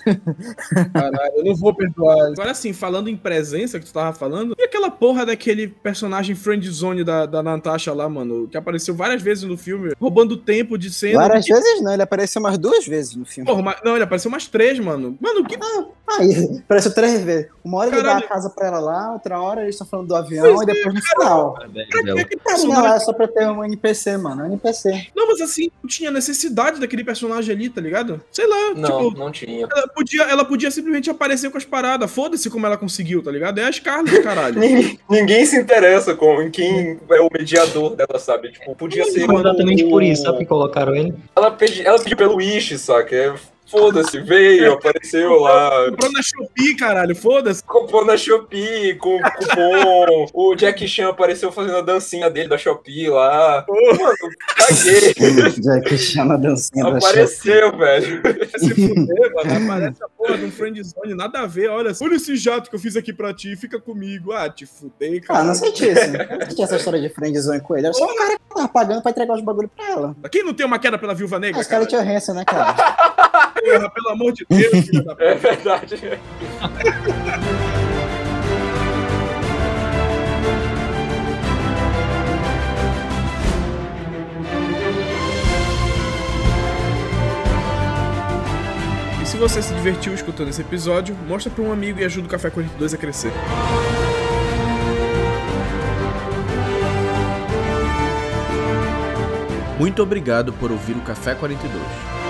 B: Caralho, eu não vou perdoar. Agora sim, falando em presença que tu tava falando, e aquela porra daquele personagem friendzone da, da Natasha lá, mano, que apareceu várias vezes no filme, roubando tempo de cena.
D: Várias vezes não, ele apareceu umas duas vezes no filme.
B: Porra, mas- não, ele apareceu umas três, mano. Mano, que
D: Aí, apareceu três vezes. Uma hora ele dá
B: Caralho.
D: a casa pra ela lá, outra hora eles estão falando do avião,
B: Pois
D: e depois no final.
B: Aquele
D: Cara, não, é só pra ter um NPC, mano. É um NPC.
B: Não, mas assim, não tinha necessidade daquele personagem ali, tá ligado? Sei lá,
C: Não,
B: tipo,
C: não tinha.
B: ela podia, ela podia simplesmente aparecer com as paradas. Foda-se como ela conseguiu, tá ligado? É a Scarlett, caralho. <laughs>
C: Ninguém, ninguém se interessa com em quem é o mediador dela, sabe? Tipo, podia ser.
E: Exatamente
C: o-
E: por isso, sabe que colocaram ele?
C: Ela, pedi, ela pediu pelo Wish, saca? É, Foda-se, veio, apareceu lá.
B: Comprou na Shopee, caralho, foda-se.
C: Comprou na Shopee com cupom. o Jack Chan apareceu fazendo a dancinha dele da Shopee lá. Mano, caguei.
D: Jack chama a dancinha da
C: Apareceu, velho.
B: Vai se fuder, mano. Aparece a porra de um friendzone, nada a ver. Olha, olha esse jato que eu fiz aqui pra ti, fica comigo. Ah, te fudei,
D: Ah,
B: cara.
D: não senti isso. Não senti essa história de friendzone com ele. Era só um cara que tava pagando pra entregar os bagulho pra ela.
B: Quem não tem uma queda pela viúva
D: Ah,
B: negra,
D: os caras
B: cara?
D: tinham Hansen, né, cara?
B: Porra, pelo amor de Deus, filha da
C: É verdade.
B: E se você se divertiu escutando esse episódio, mostra pra um amigo e ajuda o Café 42 a crescer. Muito obrigado por ouvir o Café 42.